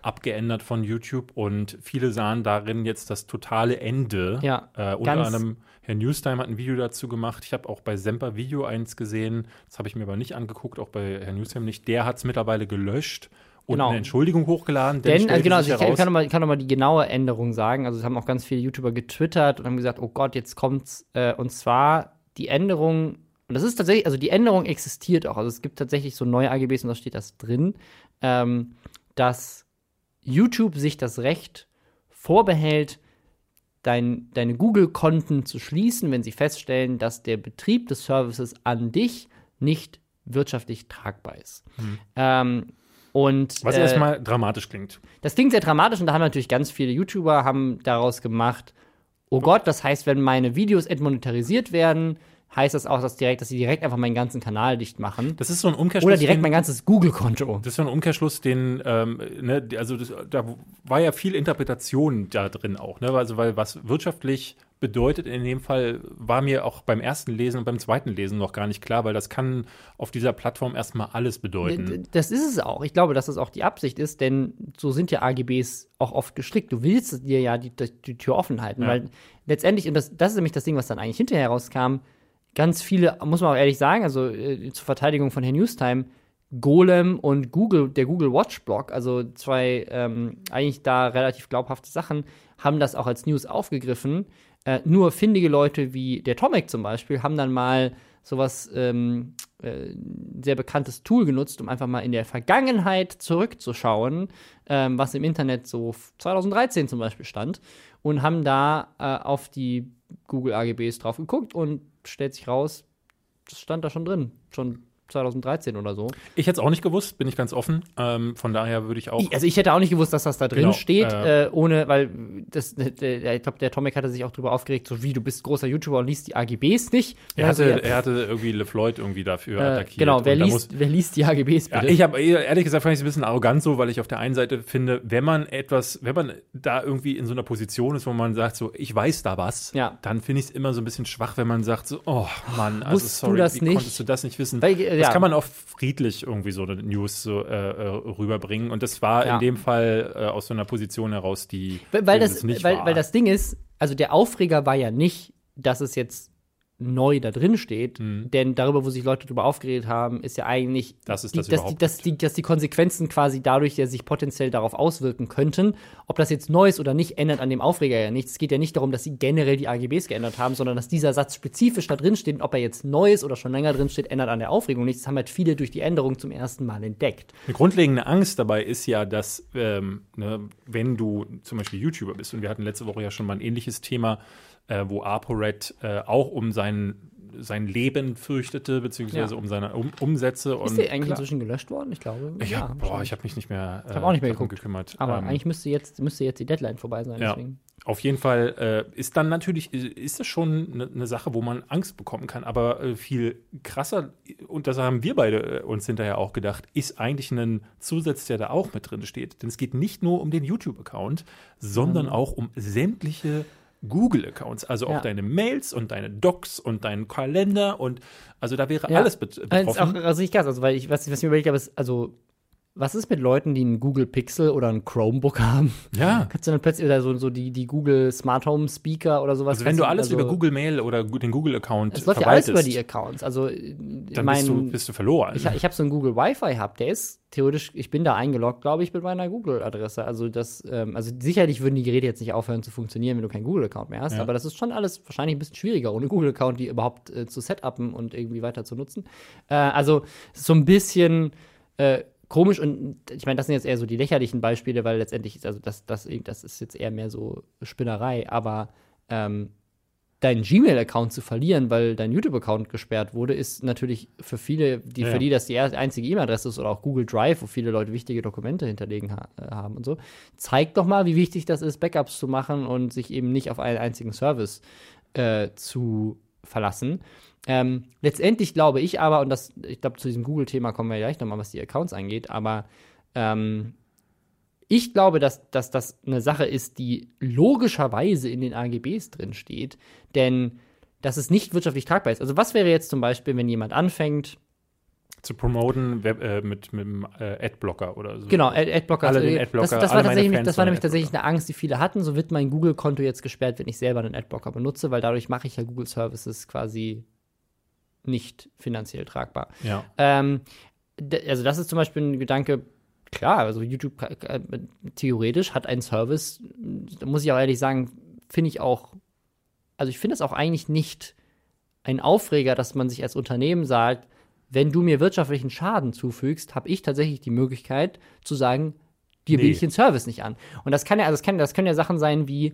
abgeändert von YouTube und viele sahen darin jetzt das totale Ende. Ja, äh, unter anderem Herr Newstime hat ein Video dazu gemacht. Ich habe auch bei Semper Video eins gesehen. Das habe ich mir aber nicht angeguckt, auch bei Herrn Newstime nicht. Der hat es mittlerweile gelöscht und Genau. eine Entschuldigung hochgeladen. Denn, also stellte genau, also ich kann, heraus- kann, noch mal, kann noch mal die genaue Änderung sagen. Also es haben auch ganz viele YouTuber getwittert und haben gesagt, oh Gott, jetzt kommt's. Äh, und zwar die Änderung, und das ist tatsächlich, also die Änderung existiert auch. Also es gibt tatsächlich so neue AGBs und da steht das drin, ähm, dass YouTube sich das Recht vorbehält, dein, deine Google-Konten zu schließen, wenn sie feststellen, dass der Betrieb des Services an dich nicht wirtschaftlich tragbar ist. Ähm, und, Was äh, erstmal dramatisch klingt. das klingt sehr dramatisch und da haben natürlich ganz viele YouTuber haben daraus gemacht, oh Gott, das heißt, wenn meine Videos entmonetarisiert werden, heißt das auch, dass, direkt, dass sie direkt einfach meinen ganzen Kanal dicht machen. Das ist so ein Umkehrschluss. Oder direkt mein ganzes Google-Konto. das ist so ein Umkehrschluss, den, ähm, ne, also das, da war ja viel Interpretation da drin auch, ne? Also weil was wirtschaftlich bedeutet in dem Fall, war mir auch beim ersten Lesen und beim zweiten Lesen noch gar nicht klar, weil das kann auf dieser Plattform erstmal alles bedeuten. Das ist es auch. Ich glaube, dass das auch die Absicht ist, denn so sind ja AGBs auch oft gestrickt. Du willst dir ja die, die Tür offen halten, Ja. weil letztendlich, und das, das ist nämlich das Ding, was dann eigentlich hinterher rauskam, ganz viele, muss man auch ehrlich sagen, also äh, zur Verteidigung von Herrn Newstime, Golem und Google, der Google Watch Blog, also zwei ähm, eigentlich da relativ glaubhafte Sachen, haben das auch als News aufgegriffen. Äh, nur findige Leute wie der Tomek zum Beispiel haben dann mal sowas ähm, äh, sehr bekanntes Tool genutzt, um einfach mal in der Vergangenheit zurückzuschauen, ähm, was im Internet so 2013 zum Beispiel stand, und haben da äh, auf die Google AGBs drauf geguckt und stellt sich raus, das stand da schon drin, schon 2013 oder so. Ich hätte es auch nicht gewusst, bin ich ganz offen. Ähm, von daher würde ich auch. Ich, also ich hätte auch nicht gewusst, dass das da drin Genau, steht, äh, äh, ohne, weil das, der, ich glaube, der Tomek hatte sich auch drüber aufgeregt, so wie du bist großer YouTuber und liest die AGBs nicht. er, Also, hatte, er hatte irgendwie LeFloid irgendwie dafür äh, attackiert. genau, wer liest, wer liest die AGBs Ja, bitte? ich habe ehrlich gesagt fand ich es ein bisschen arrogant so, weil ich auf der einen Seite finde, wenn man etwas, wenn man da irgendwie in so einer Position ist, wo man sagt so, ich weiß da was, Ja. dann finde ich es immer so ein bisschen schwach, wenn man sagt so, oh Mann, also Wusstest du sorry, das wie nicht? konntest du das nicht wissen? Weil, äh, das ja. kann man auch friedlich irgendwie so eine News so äh, äh, rüberbringen und das war Ja. in dem Fall äh, aus so einer Position heraus, die Weil, weil, das, nicht weil, war. weil das Ding ist, also der Aufreger war ja nicht, dass es jetzt neu da drin steht, denn darüber, wo sich Leute drüber aufgeregt haben, ist ja eigentlich, Mhm. Dass es die, das dass, die, dass, die, dass die Konsequenzen quasi dadurch ja sich potenziell darauf auswirken könnten. Ob das jetzt neu ist oder nicht, ändert an dem Aufreger ja nichts. Es geht ja nicht darum, dass sie generell die AGBs geändert haben, sondern dass dieser Satz spezifisch da drin steht. Und ob er jetzt neu ist oder schon länger drin steht, ändert an der Aufregung nichts. Das haben halt viele durch die Änderung zum ersten Mal entdeckt. Eine grundlegende Angst dabei ist ja, dass ähm, ne, wenn du zum Beispiel YouTuber bist, und wir hatten letzte Woche ja schon mal ein ähnliches Thema, äh, wo ApoRed äh, auch um seinen sein Leben fürchtete, beziehungsweise Ja. um seine um Umsätze. Ist und der eigentlich klar, inzwischen gelöscht worden? Ich glaube. ich hab, boah, ich habe mich nicht mehr, äh, hab auch nicht mehr geguckt. gekümmert. Aber Ähm, eigentlich müsste jetzt, müsste jetzt die Deadline vorbei sein. Ja. Deswegen. Auf jeden Fall äh, ist dann natürlich, ist das schon eine ne Sache, wo man Angst bekommen kann. Aber äh, viel krasser, und das haben wir beide äh, uns hinterher auch gedacht, ist eigentlich ein Zusatz, der da auch mit drin steht. Denn es geht nicht nur um den YouTube-Account, sondern Mhm. auch um sämtliche Google-Accounts, also auch Ja. deine Mails und deine Docs und deinen Kalender und also da wäre Ja. alles bet Also, ist betroffen. auch, also ich krass, also weil ich, was, was ich mir überlegt habe, ist, also, was ist mit Leuten, die einen Google Pixel oder ein Chromebook haben? ja. Kannst du dann plötzlich oder so, so die, die Google Smart Home Speaker oder sowas? Also wenn du alles also, über Google Mail oder den Google-Account Es läuft ja alles über die Accounts. Also, dann bist, du, bist du verloren. Ich, ich habe so einen Google Wi-Fi Hub, der ist theoretisch, ich bin da eingeloggt, glaube ich, mit meiner Google-Adresse. Also das, ähm, also sicherlich würden die Geräte jetzt nicht aufhören zu funktionieren, wenn du keinen Google-Account mehr hast, Ja. aber das ist schon alles wahrscheinlich ein bisschen schwieriger, ohne Google-Account die überhaupt äh, zu setupen und irgendwie weiter zu nutzen. Äh, also so ein bisschen äh, komisch und ich meine, das sind jetzt eher so die lächerlichen Beispiele, weil letztendlich ist also das, das, das ist jetzt eher mehr so Spinnerei, aber ähm, deinen Gmail-Account zu verlieren, weil dein YouTube-Account gesperrt wurde, ist natürlich für viele, die, Ja, für die das die einzige E-Mail-Adresse ist oder auch Google Drive, wo viele Leute wichtige Dokumente hinterlegen ha äh, haben und so. Zeigt doch mal, wie wichtig das ist, Backups zu machen und sich eben nicht auf einen einzigen Service äh, zu verlassen. Ähm, letztendlich glaube ich aber, und das, ich glaube, zu diesem Google-Thema kommen wir gleich nochmal, was die Accounts angeht, aber ähm, ich glaube, dass, dass das eine Sache ist, die logischerweise in den AGBs drin steht, denn dass es nicht wirtschaftlich tragbar ist. Also was wäre jetzt zum Beispiel, wenn jemand anfängt, zu promoten Web, äh, mit, mit einem äh, Adblocker oder so. genau, Ad Adblocker, Alle also, den Adblocker, das, das, war tatsächlich, das war nämlich tatsächlich eine Angst, die viele hatten. So wird mein Google-Konto jetzt gesperrt, wenn ich selber einen Adblocker benutze, weil dadurch mache ich ja Google Services quasi nicht finanziell tragbar. Ja. Ähm, also das ist zum Beispiel ein Gedanke, klar, also YouTube äh, theoretisch hat einen Service, da muss ich auch ehrlich sagen, finde ich auch, also ich finde es auch eigentlich nicht ein Aufreger, dass man sich als Unternehmen sagt, wenn du mir wirtschaftlichen Schaden zufügst, habe ich tatsächlich die Möglichkeit zu sagen, dir Nee. biete ich den Service nicht an. Und das kann ja, also das kann, das können ja Sachen sein wie,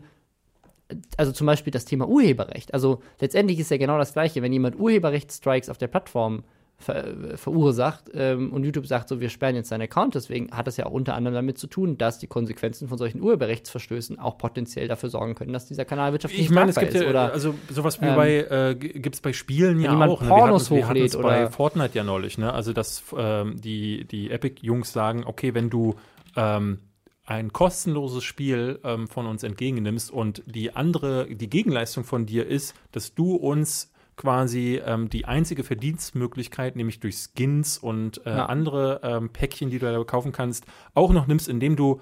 also zum Beispiel das Thema Urheberrecht. Also letztendlich ist ja genau das Gleiche, wenn jemand Urheberrechtsstrikes auf der Plattform ver verursacht ähm, und YouTube sagt so, wir sperren jetzt deinen Account, deswegen hat das ja auch unter anderem damit zu tun, dass die Konsequenzen von solchen Urheberrechtsverstößen auch potenziell dafür sorgen können, dass dieser Kanal wirtschaftlich Ich meine, es gibt ist. ja, Oder also sowas wie ähm, bei, äh, gibt es bei Spielen ja auch. Ne? Pornos wir hatten, hatten's bei Fortnite ja neulich, ne? Also, dass ähm, die, die Epic-Jungs sagen, okay, wenn du ähm, ein kostenloses Spiel ähm, von uns entgegennimmst und die andere, die Gegenleistung von dir ist, dass du uns quasi ähm, die einzige Verdienstmöglichkeit, nämlich durch Skins und äh, Ja. andere ähm, Päckchen, die du da kaufen kannst, auch noch nimmst, indem du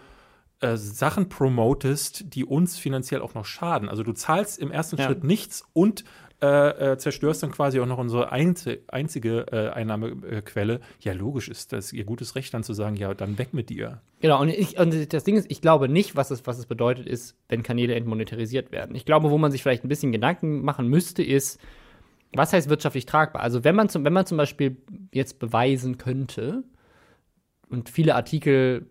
äh, Sachen promotest, die uns finanziell auch noch schaden. Also du zahlst im ersten Ja. Schritt nichts und äh, äh, zerstörst dann quasi auch noch unsere einzi einzige äh, Einnahmequelle. Ja, logisch ist das ihr gutes Recht dann zu sagen, ja, dann weg mit dir. Genau, und, ich, und das Ding ist, ich glaube nicht, was es, was es bedeutet ist, wenn Kanäle entmonetarisiert werden. Ich glaube, wo man sich vielleicht ein bisschen Gedanken machen müsste, ist, was heißt wirtschaftlich tragbar? Also wenn man zum, wenn man zum Beispiel jetzt beweisen könnte, und viele Artikel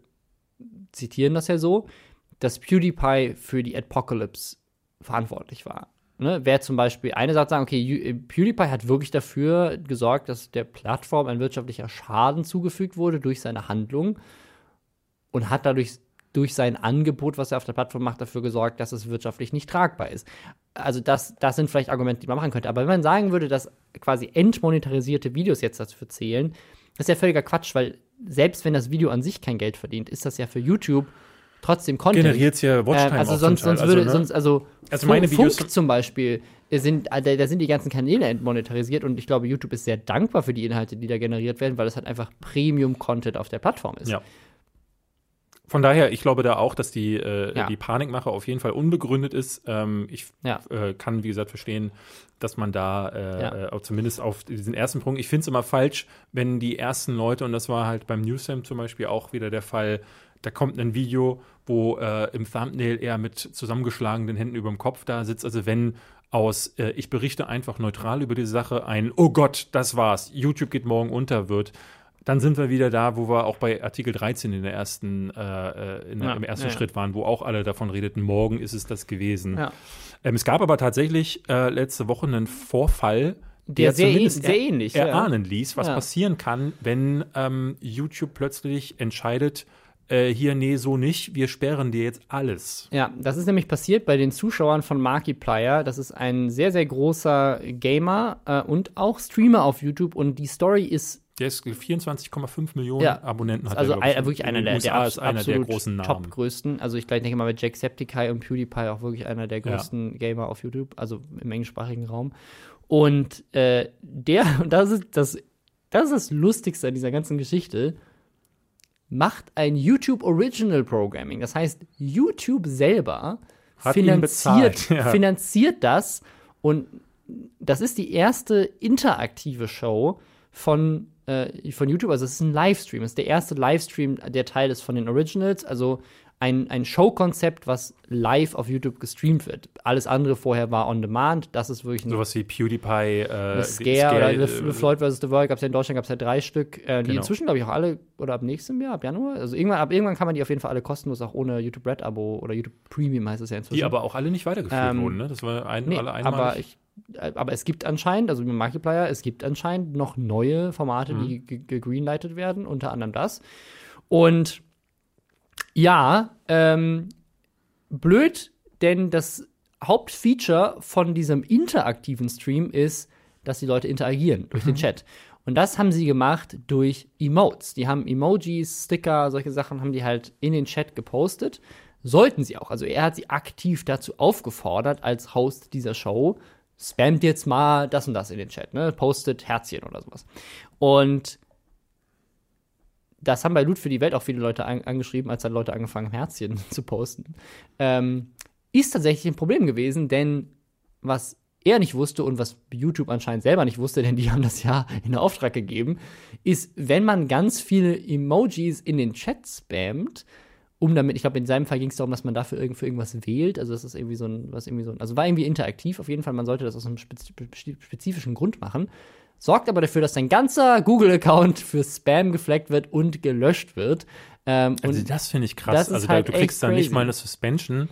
zitieren das ja so, dass PewDiePie für die Adpocalypse verantwortlich war. Ne? Wer zum Beispiel eine Sache sagen, okay, Ju- PewDiePie hat wirklich dafür gesorgt, dass der Plattform ein wirtschaftlicher Schaden zugefügt wurde durch seine Handlung und hat dadurch durch sein Angebot, was er auf der Plattform macht, dafür gesorgt, dass es wirtschaftlich nicht tragbar ist. Also das, das sind vielleicht Argumente, die man machen könnte. Aber wenn man sagen würde, dass quasi entmonetarisierte Videos jetzt dafür zählen, ist ja völliger Quatsch, weil selbst wenn das Video an sich kein Geld verdient, ist das ja für YouTube trotzdem Content. Generiert ja Watchtime Ähm, also sonst, sonst würde, also, ne? sonst, also, Also Funk- meine Videos- Funk zum Beispiel, äh, sind, äh, da, da sind die ganzen Kanäle entmonetarisiert und ich glaube, YouTube ist sehr dankbar für die Inhalte, die da generiert werden, weil es halt einfach Premium-Content auf der Plattform ist. Ja. Von daher, ich glaube da auch, dass die, äh, Ja. die Panikmache auf jeden Fall unbegründet ist. Ähm, ich Ja. äh, kann, wie gesagt, verstehen, dass man da äh, Ja. äh, zumindest auf diesen ersten Punkt, ich finde es immer falsch, wenn die ersten Leute, und das war halt beim Newsam zum Beispiel auch wieder der Fall, da kommt ein Video, wo äh, im Thumbnail er mit zusammengeschlagenen Händen über dem Kopf da sitzt. Also wenn aus äh, ich berichte einfach neutral über die Sache ein Oh Gott, das war's, YouTube geht morgen unter wird, Dann sind wir wieder da, wo wir auch bei Artikel 13 in der ersten, äh, äh in der, Ja, im ersten ja. Schritt waren, wo auch alle davon redeten, morgen ist es das gewesen. Ja. Ähm, es gab aber tatsächlich äh, letzte Woche einen Vorfall, Der sehr zumindest sehr ähnlich, erahnen ließ, was passieren kann, wenn ähm, YouTube plötzlich entscheidet, äh, hier, nee, so nicht, wir sperren dir jetzt alles. Ja, das ist nämlich passiert bei den Zuschauern von Markiplier. Das ist ein sehr, sehr großer Gamer äh, und auch Streamer auf YouTube. Und die Story ist Der ist 24,5 Millionen Ja. Abonnenten hat also er, glaub ich. wirklich In einer der, der ist einer der großen Namen. top-größten. Also ich gleich denke mal mit Jacksepticeye und PewDiePie auch wirklich einer der größten Gamer auf YouTube, also im englischsprachigen Raum. Und äh, der, und das ist das, das ist das Lustigste an dieser ganzen Geschichte, macht ein YouTube Original Programming. Das heißt, YouTube selber Hat finanziert, ja. finanziert das und das ist die erste interaktive Show von, äh, von YouTube. Also es ist ein Livestream. Es ist der erste Livestream, der Teil ist von den Originals. Also ein, ein Showkonzept, was live auf YouTube gestreamt wird. Alles andere vorher war on demand. Das ist wirklich ein Sowas wie PewDiePie, äh, eine Scare, oder The, The Floyd vs. The World gab es ja in Deutschland gab es ja drei Stück, äh, die Genau. inzwischen glaube ich auch alle oder ab nächstem Jahr, ab Januar, also irgendwann ab irgendwann kann man die auf jeden Fall alle kostenlos auch ohne YouTube Red Abo oder YouTube Premium heißt es ja inzwischen. die aber auch alle nicht weitergeführt Ähm, wurden, ne? Das war ein, Nee, alle einmal. aber, ich, äh, aber es gibt anscheinend, also mit Markiplier, es gibt anscheinend noch neue Formate, Mhm. die ge- gegreenlightet werden, unter anderem das. Und ja, ähm, blöd, denn das Hauptfeature von diesem interaktiven Stream ist, dass die Leute interagieren durch Mhm. den Chat. Und das haben sie gemacht durch Emotes. Die haben Emojis, Sticker, solche Sachen haben die halt in den Chat gepostet. Sollten sie auch. Also er hat sie aktiv dazu aufgefordert, als Host dieser Show, spammt jetzt mal das und das in den Chat, ne? Postet Herzchen oder sowas. Und das haben bei Loot für die Welt auch viele Leute an, angeschrieben, als dann Leute angefangen haben, Herzchen zu posten. Ähm, ist tatsächlich ein Problem gewesen, denn was er nicht wusste und was YouTube anscheinend selber nicht wusste, denn die haben das ja in Auftrag gegeben, ist, wenn man ganz viele Emojis in den Chat spammt, um damit, ich glaube, in seinem Fall ging es darum, dass man dafür irgend, für irgendwas wählt. Also das ist irgendwie so ein, was irgendwie so ein, also war irgendwie interaktiv. Auf jeden Fall, man sollte das aus einem spez spezifischen Grund machen. Sorgt aber dafür, dass dein ganzer Google-Account für Spam gefleckt wird und gelöscht wird. Ähm, also das finde ich krass. Also halt da, du kriegst echt dann nicht crazy. mal eine Suspension,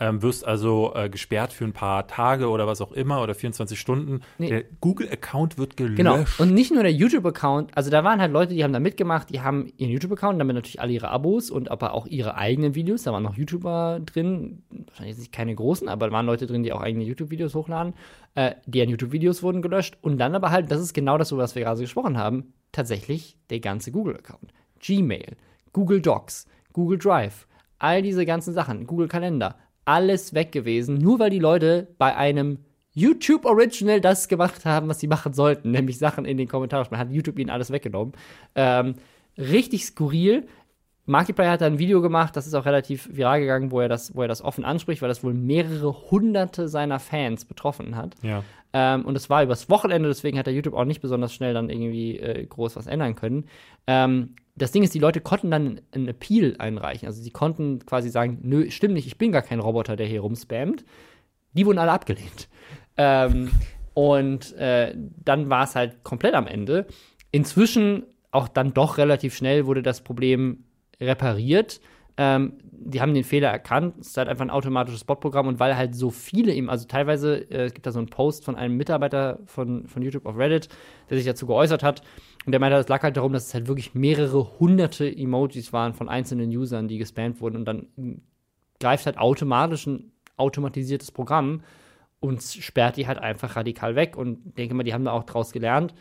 ähm, wirst also äh, gesperrt für ein paar Tage oder was auch immer oder 24 Stunden. Nee. Der Google-Account wird gelöscht. Genau. Und nicht nur der YouTube-Account, also da waren halt Leute, die haben da mitgemacht, die haben ihren YouTube-Account, damit natürlich alle ihre Abos und aber auch ihre eigenen Videos. Da waren noch YouTuber drin, wahrscheinlich nicht keine großen, aber da waren Leute drin, die auch eigene YouTube-Videos hochladen. Äh, deren YouTube-Videos wurden gelöscht. Und dann aber halt, das ist genau das, über was wir gerade gesprochen haben, tatsächlich der ganze Google-Account. Gmail, Google Docs, Google Drive, all diese ganzen Sachen, Google Kalender, alles weg gewesen, nur weil die Leute bei einem YouTube Original das gemacht haben, was sie machen sollten, nämlich Sachen in den Kommentaren. Man hat YouTube ihnen alles weggenommen. Ähm, richtig skurril. Markiplier hat da ein Video gemacht, das ist auch relativ viral gegangen, wo er das, wo er das offen anspricht, weil das wohl mehrere hunderte seiner Fans betroffen hat. Ja. Ähm, und es war übers Wochenende, deswegen hat der YouTube auch nicht besonders schnell dann irgendwie äh, groß was ändern können. Ähm, das Ding ist, die Leute konnten dann einen Appeal einreichen. Also sie konnten quasi sagen, nö, stimmt nicht, ich bin gar kein Roboter, der hier rumspammt. Die wurden alle abgelehnt. Ähm, und äh, dann war es halt komplett am Ende. Inzwischen, auch dann doch relativ schnell, wurde das Problem repariert. Ähm, die haben den Fehler erkannt. Es ist halt einfach ein automatisches Botprogramm und weil halt so viele ihm, also teilweise, äh, es gibt da so einen Post von einem Mitarbeiter von, von YouTube auf Reddit, der sich dazu geäußert hat. Und der meinte, es lag halt darum, dass es halt wirklich mehrere hunderte Emojis waren von einzelnen Usern, die gespammt wurden. Und dann greift halt automatisch ein automatisiertes Programm und sperrt die halt einfach radikal weg. Und ich denke mal, die haben da auch draus gelernt.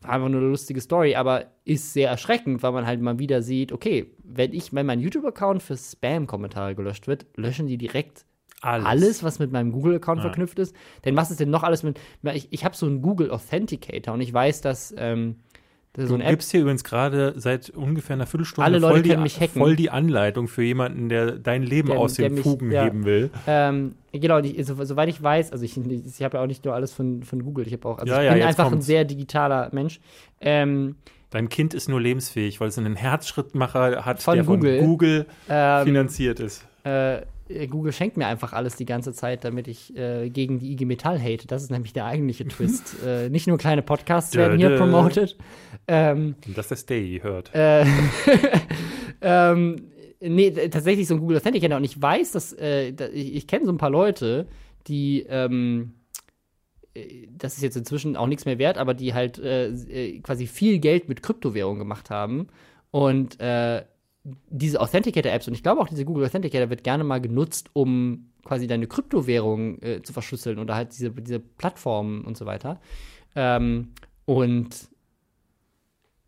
War einfach nur eine lustige Story, aber ist sehr erschreckend, weil man halt mal wieder sieht, okay, wenn ich, wenn mein YouTube-Account für Spam-Kommentare gelöscht wird, löschen die direkt Alles. alles, was mit meinem Google-Account Ja. verknüpft ist. Denn was ist denn noch alles mit. Ich, ich habe so einen Google Authenticator und ich weiß, dass, ähm, das so Du eine gibst hier übrigens gerade seit ungefähr einer Viertelstunde Alle Leute voll, die, voll die Anleitung für jemanden, der dein Leben Der- aus der den mich- Fugen ja. heben will. Ähm, genau, ich, so, soweit ich weiß, also ich, ich habe ja auch nicht nur alles von, von Google, ich habe auch, also Ja, ich ja, bin einfach ein kommt's. sehr digitaler Mensch. Ähm, Dein Kind ist nur lebensfähig, weil es einen Herzschrittmacher hat, Von der Google. von Google ähm, finanziert ist. äh, Google schenkt mir einfach alles die ganze Zeit, damit ich äh, gegen die IG Metall hate. Das ist nämlich der eigentliche Twist. äh, nicht nur kleine Podcasts werden hier promoted. Ähm, Dass der Stay hört. äh, ähm, nee, tatsächlich so ein Google Authenticator. Und ich weiß, dass äh, ich, ich kenne so ein paar Leute, die ähm, äh, das ist jetzt inzwischen auch nichts mehr wert, aber die halt äh, äh, quasi viel Geld mit Kryptowährungen gemacht haben. Und äh, diese Authenticator-Apps und ich glaube auch diese Google Authenticator wird gerne mal genutzt, um quasi deine Kryptowährung äh, zu verschlüsseln oder halt diese, diese Plattformen und so weiter. Ähm, und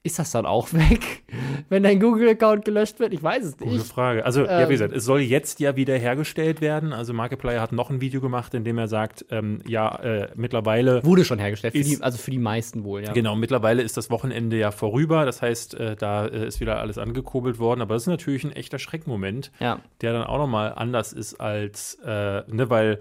ist das dann auch weg, wenn dein Google-Account gelöscht wird? Ich weiß es Gute nicht. Frage. Also, ja, Ähm, wie gesagt, es soll jetzt ja wieder hergestellt werden. Also, Markiplier hat noch ein Video gemacht, in dem er sagt, ähm, ja, äh, mittlerweile Wurde schon hergestellt, für Ist- die, also für die meisten wohl, ja. Genau, mittlerweile ist das Wochenende ja vorüber. Das heißt, äh, da äh, ist wieder alles angekurbelt worden. Aber das ist natürlich ein echter Schreckmoment, Ja. der dann auch nochmal anders ist als, äh, ne, weil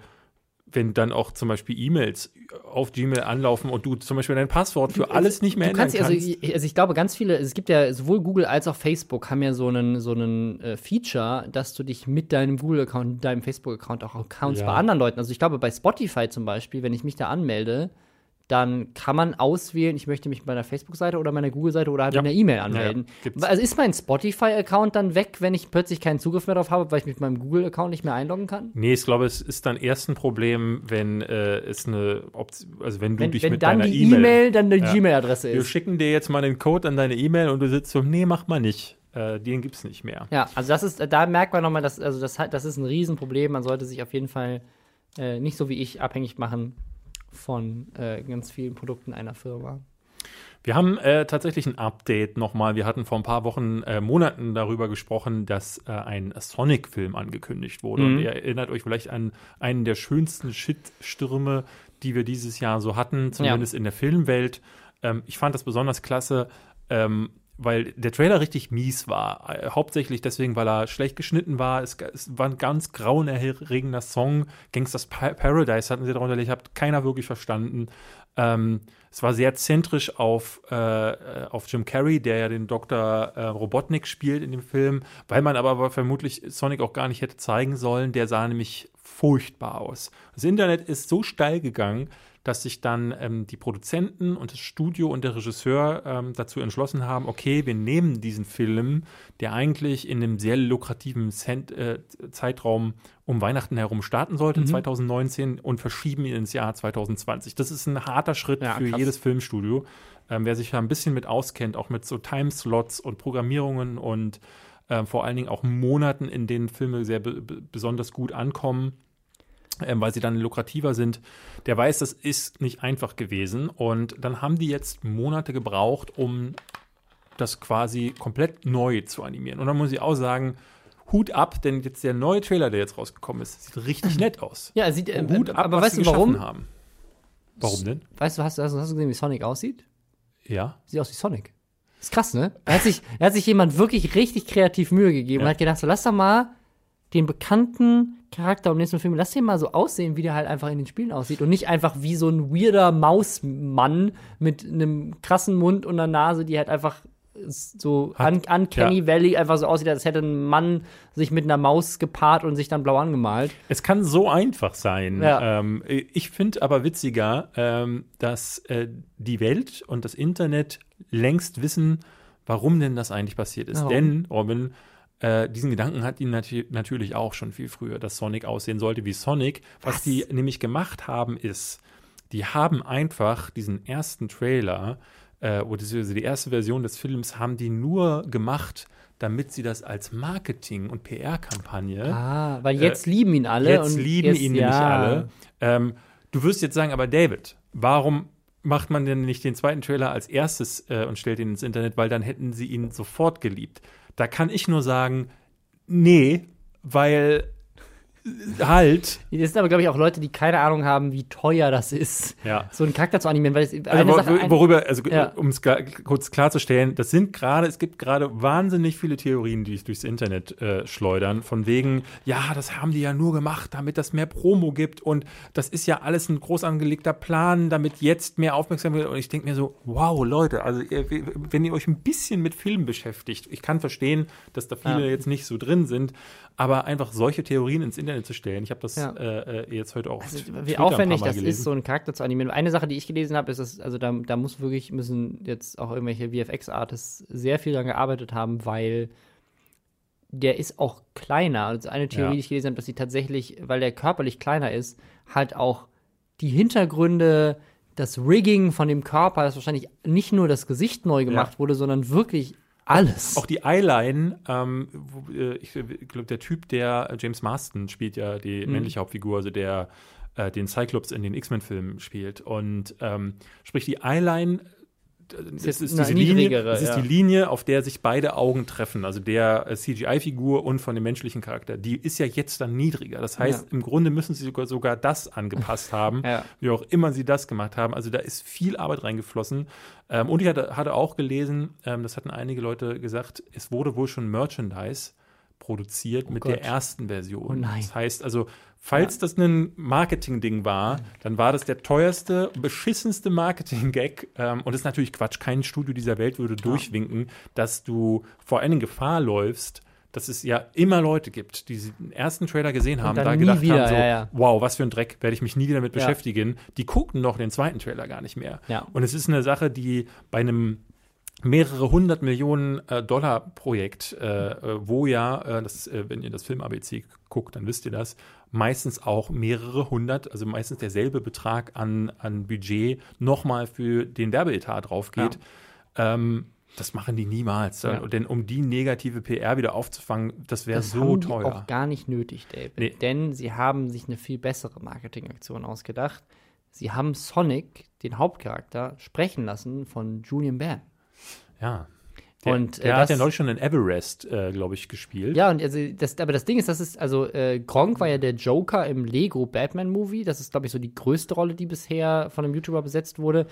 wenn dann auch zum Beispiel E-Mails auf Gmail anlaufen und du zum Beispiel dein Passwort für alles nicht mehr Du kannst, ändern also, kannst. ich- also ich glaube, ganz viele, es gibt ja sowohl Google als auch Facebook haben ja so einen, so einen äh, Feature, dass du dich mit deinem Google-Account, deinem Facebook-Account auch Accounts Ja. bei anderen Leuten, also ich glaube bei Spotify zum Beispiel, wenn ich mich da anmelde, dann kann man auswählen, ich möchte mich mit meiner Facebook-Seite oder meiner Google-Seite oder halt Ja. mit einer E-Mail Ja, ja. anmelden. Gibt's. also ist mein Spotify-Account dann weg, wenn ich plötzlich keinen Zugriff mehr darauf habe, weil ich mich mit meinem Google-Account nicht mehr einloggen kann? Nee, ich glaube, es ist dann erst ein Problem, wenn äh, es eine Option, also wenn du Wenn, dich wenn mit dann deiner die E-Mail E-Mail dann eine Ja. Gmail-Adresse Wir ist. schicken dir jetzt mal den Code an deine E-Mail und du sitzt so, nee, mach mal nicht. Äh, den gibt's nicht mehr. Ja, also das ist, da merkt man nochmal, dass, also das, das ist ein Riesenproblem. Man sollte sich auf jeden Fall äh, nicht so wie ich abhängig machen von äh, ganz vielen Produkten einer Firma. Wir haben äh, tatsächlich ein Update nochmal. Wir hatten vor ein paar Wochen, äh, Monaten darüber gesprochen, dass äh, ein Sonic-Film angekündigt wurde. Mhm. Und ihr erinnert euch vielleicht an einen der schönsten Shitstürme, die wir dieses Jahr so hatten, zumindest in der Filmwelt. Ähm, ich fand das besonders klasse, ähm, weil der Trailer richtig mies war. Äh, hauptsächlich deswegen, weil er schlecht geschnitten war. Es, es war ein ganz grauenerregender Song. Gangsters Pa- Paradise hatten sie darunter, ich habe keiner wirklich verstanden. Ähm, es war sehr zentrisch auf, äh, auf Jim Carrey, der ja den Dr. Äh, Robotnik spielt in dem Film, weil man aber vermutlich Sonic auch gar nicht hätte zeigen sollen. Der sah nämlich furchtbar aus. Das Internet ist so steil gegangen, dass sich dann ähm, die Produzenten und das Studio und der Regisseur ähm, dazu entschlossen haben, okay, wir nehmen diesen Film, der eigentlich in einem sehr lukrativen Cent, äh, Zeitraum um Weihnachten herum starten sollte, 2019, und verschieben ihn ins Jahr 2020. Das ist ein harter Schritt Ja, für krass. jedes Filmstudio. Ähm, wer sich da ein bisschen mit auskennt, auch mit so Timeslots und Programmierungen und ähm, vor allen Dingen auch Monaten, in denen Filme sehr be be- besonders gut ankommen, ähm, weil sie dann lukrativer sind, der weiß, das ist nicht einfach gewesen. Und dann haben die jetzt Monate gebraucht, um das quasi komplett neu zu animieren. Und dann muss ich auch sagen, Hut ab, denn jetzt der neue Trailer, der jetzt rausgekommen ist, sieht richtig nett aus. Ja, sieht, äh, Hut ab, aber was weißt sie du warum? haben. Warum denn? Weißt du, hast, hast, hast du gesehen, wie Sonic aussieht? Ja. Sieht aus wie Sonic. Ist krass, ne? Da hat sich, da hat sich jemand wirklich richtig kreativ Mühe gegeben Ja. und hat gedacht, so lass doch mal den bekannten Charakter im nächsten Film, lass den mal so aussehen, wie der halt einfach in den Spielen aussieht und nicht einfach wie so ein weirder Mausmann mit einem krassen Mund und einer Nase, die halt einfach so un Uncanny Valley einfach so aussieht, als hätte ein Mann sich mit einer Maus gepaart und sich dann blau angemalt. Es kann so einfach sein. Ja. Ähm, ich finde aber witziger, ähm, dass äh, die Welt und das Internet längst wissen, warum denn das eigentlich passiert ist. Warum? Denn, Robin, äh, diesen Gedanken hat ihn nati natürlich auch schon viel früher, dass Sonic aussehen sollte wie Sonic. Was, Was? die nämlich gemacht haben, ist, die haben einfach diesen ersten Trailer, äh, oder die erste Version des Films, haben die nur gemacht, damit sie das als Marketing- und PR-Kampagne Ah, weil jetzt lieben ihn alle. Jetzt und lieben jetzt, ihn nämlich ja. alle. Ähm, du wirst jetzt sagen, aber David, warum macht man denn nicht den zweiten Trailer als erstes äh, und stellt ihn ins Internet, weil dann hätten sie ihn sofort geliebt. Da kann ich nur sagen, nee, weil halt. Das sind aber, glaube ich, auch Leute, die keine Ahnung haben, wie teuer das ist, Ja. so einen Charakter zu animieren. Weil es Also, wor- Sache, worüber, also Ja. um es kurz klarzustellen, das sind gerade, es gibt gerade wahnsinnig viele Theorien, die sich durchs Internet äh, schleudern, von wegen, ja, das haben die ja nur gemacht, damit das mehr Promo gibt und das ist ja alles ein groß angelegter Plan, damit jetzt mehr Aufmerksamkeit und ich denke mir so, wow, Leute, also wenn ihr euch ein bisschen mit Film beschäftigt, ich kann verstehen, dass da viele Ja. jetzt nicht so drin sind, aber einfach solche Theorien ins Internet zu stellen, ich habe das Ja. äh, äh, jetzt heute auch Also, wie aufwendig das gelesen. ist, so einen Charakter zu animieren. Eine Sache, die ich gelesen habe, ist, dass, also da, da muss wirklich, müssen jetzt auch irgendwelche VFX-Artists sehr viel daran gearbeitet haben, weil der ist auch kleiner. Also eine Theorie, Ja. die ich gelesen habe, dass sie tatsächlich, weil der körperlich kleiner ist, halt auch die Hintergründe, das Rigging von dem Körper, dass wahrscheinlich nicht nur das Gesicht neu gemacht Ja. wurde, sondern wirklich alles. Auch die Eyeline, ähm, äh, ich glaube, der Typ, der äh, James Marston spielt ja Mhm. die männliche Hauptfigur, also der äh, den Cyclops in den X-Men-Filmen spielt. Und ähm, sprich, die Eyeline, das jetzt ist, diese Linie, das ist ja. die Linie, auf der sich beide Augen treffen, also der äh, CGI-Figur und von dem menschlichen Charakter. Die ist ja jetzt dann niedriger. Das heißt, Ja. im Grunde müssen sie sogar, sogar das angepasst haben, Ja. wie auch immer sie das gemacht haben. Also da ist viel Arbeit reingeflossen. Ähm, und ich hatte, hatte auch gelesen, ähm, das hatten einige Leute gesagt, es wurde wohl schon Merchandise produziert mit der Gott. ersten Version. Oh. Das heißt also, falls das ein Marketing-Ding war, dann war das der teuerste, beschissenste Marketing-Gag. Ähm, und das ist natürlich Quatsch. Kein Studio dieser Welt würde durchwinken, dass du vor allen Dingen Gefahr läufst, dass es ja immer Leute gibt, die den ersten Trailer gesehen haben, da gedacht wieder, haben, so, ja, ja. wow, was für ein Dreck, werde ich mich nie wieder damit Ja. beschäftigen. Die gucken noch den zweiten Trailer gar nicht mehr. Ja. Und es ist eine Sache, die bei einem mehrere hundert Millionen äh, Dollar Projekt, äh, äh, wo ja, äh, das, äh, wenn ihr das Film ABC guckt, dann wisst ihr das, meistens auch mehrere hundert, also meistens derselbe Betrag an, an Budget nochmal für den Werbeetat drauf geht. Ähm, das machen die niemals. Ja. Denn um die negative PR wieder aufzufangen, das wäre Das so haben die teuer. auch gar nicht nötig, David. Nee. Denn sie haben sich eine viel bessere Marketingaktion ausgedacht. Sie haben Sonic, den Hauptcharakter, sprechen lassen von Julian Bam. Ja. Der, Und, äh, der hat das- ja neulich schon in Everest, äh, glaube ich, gespielt. Ja, und also das, aber das Ding ist, das ist, also äh, Gronk war ja der Joker im Lego Batman Movie. Das ist, glaube ich, so die größte Rolle, die bisher von einem YouTuber besetzt wurde.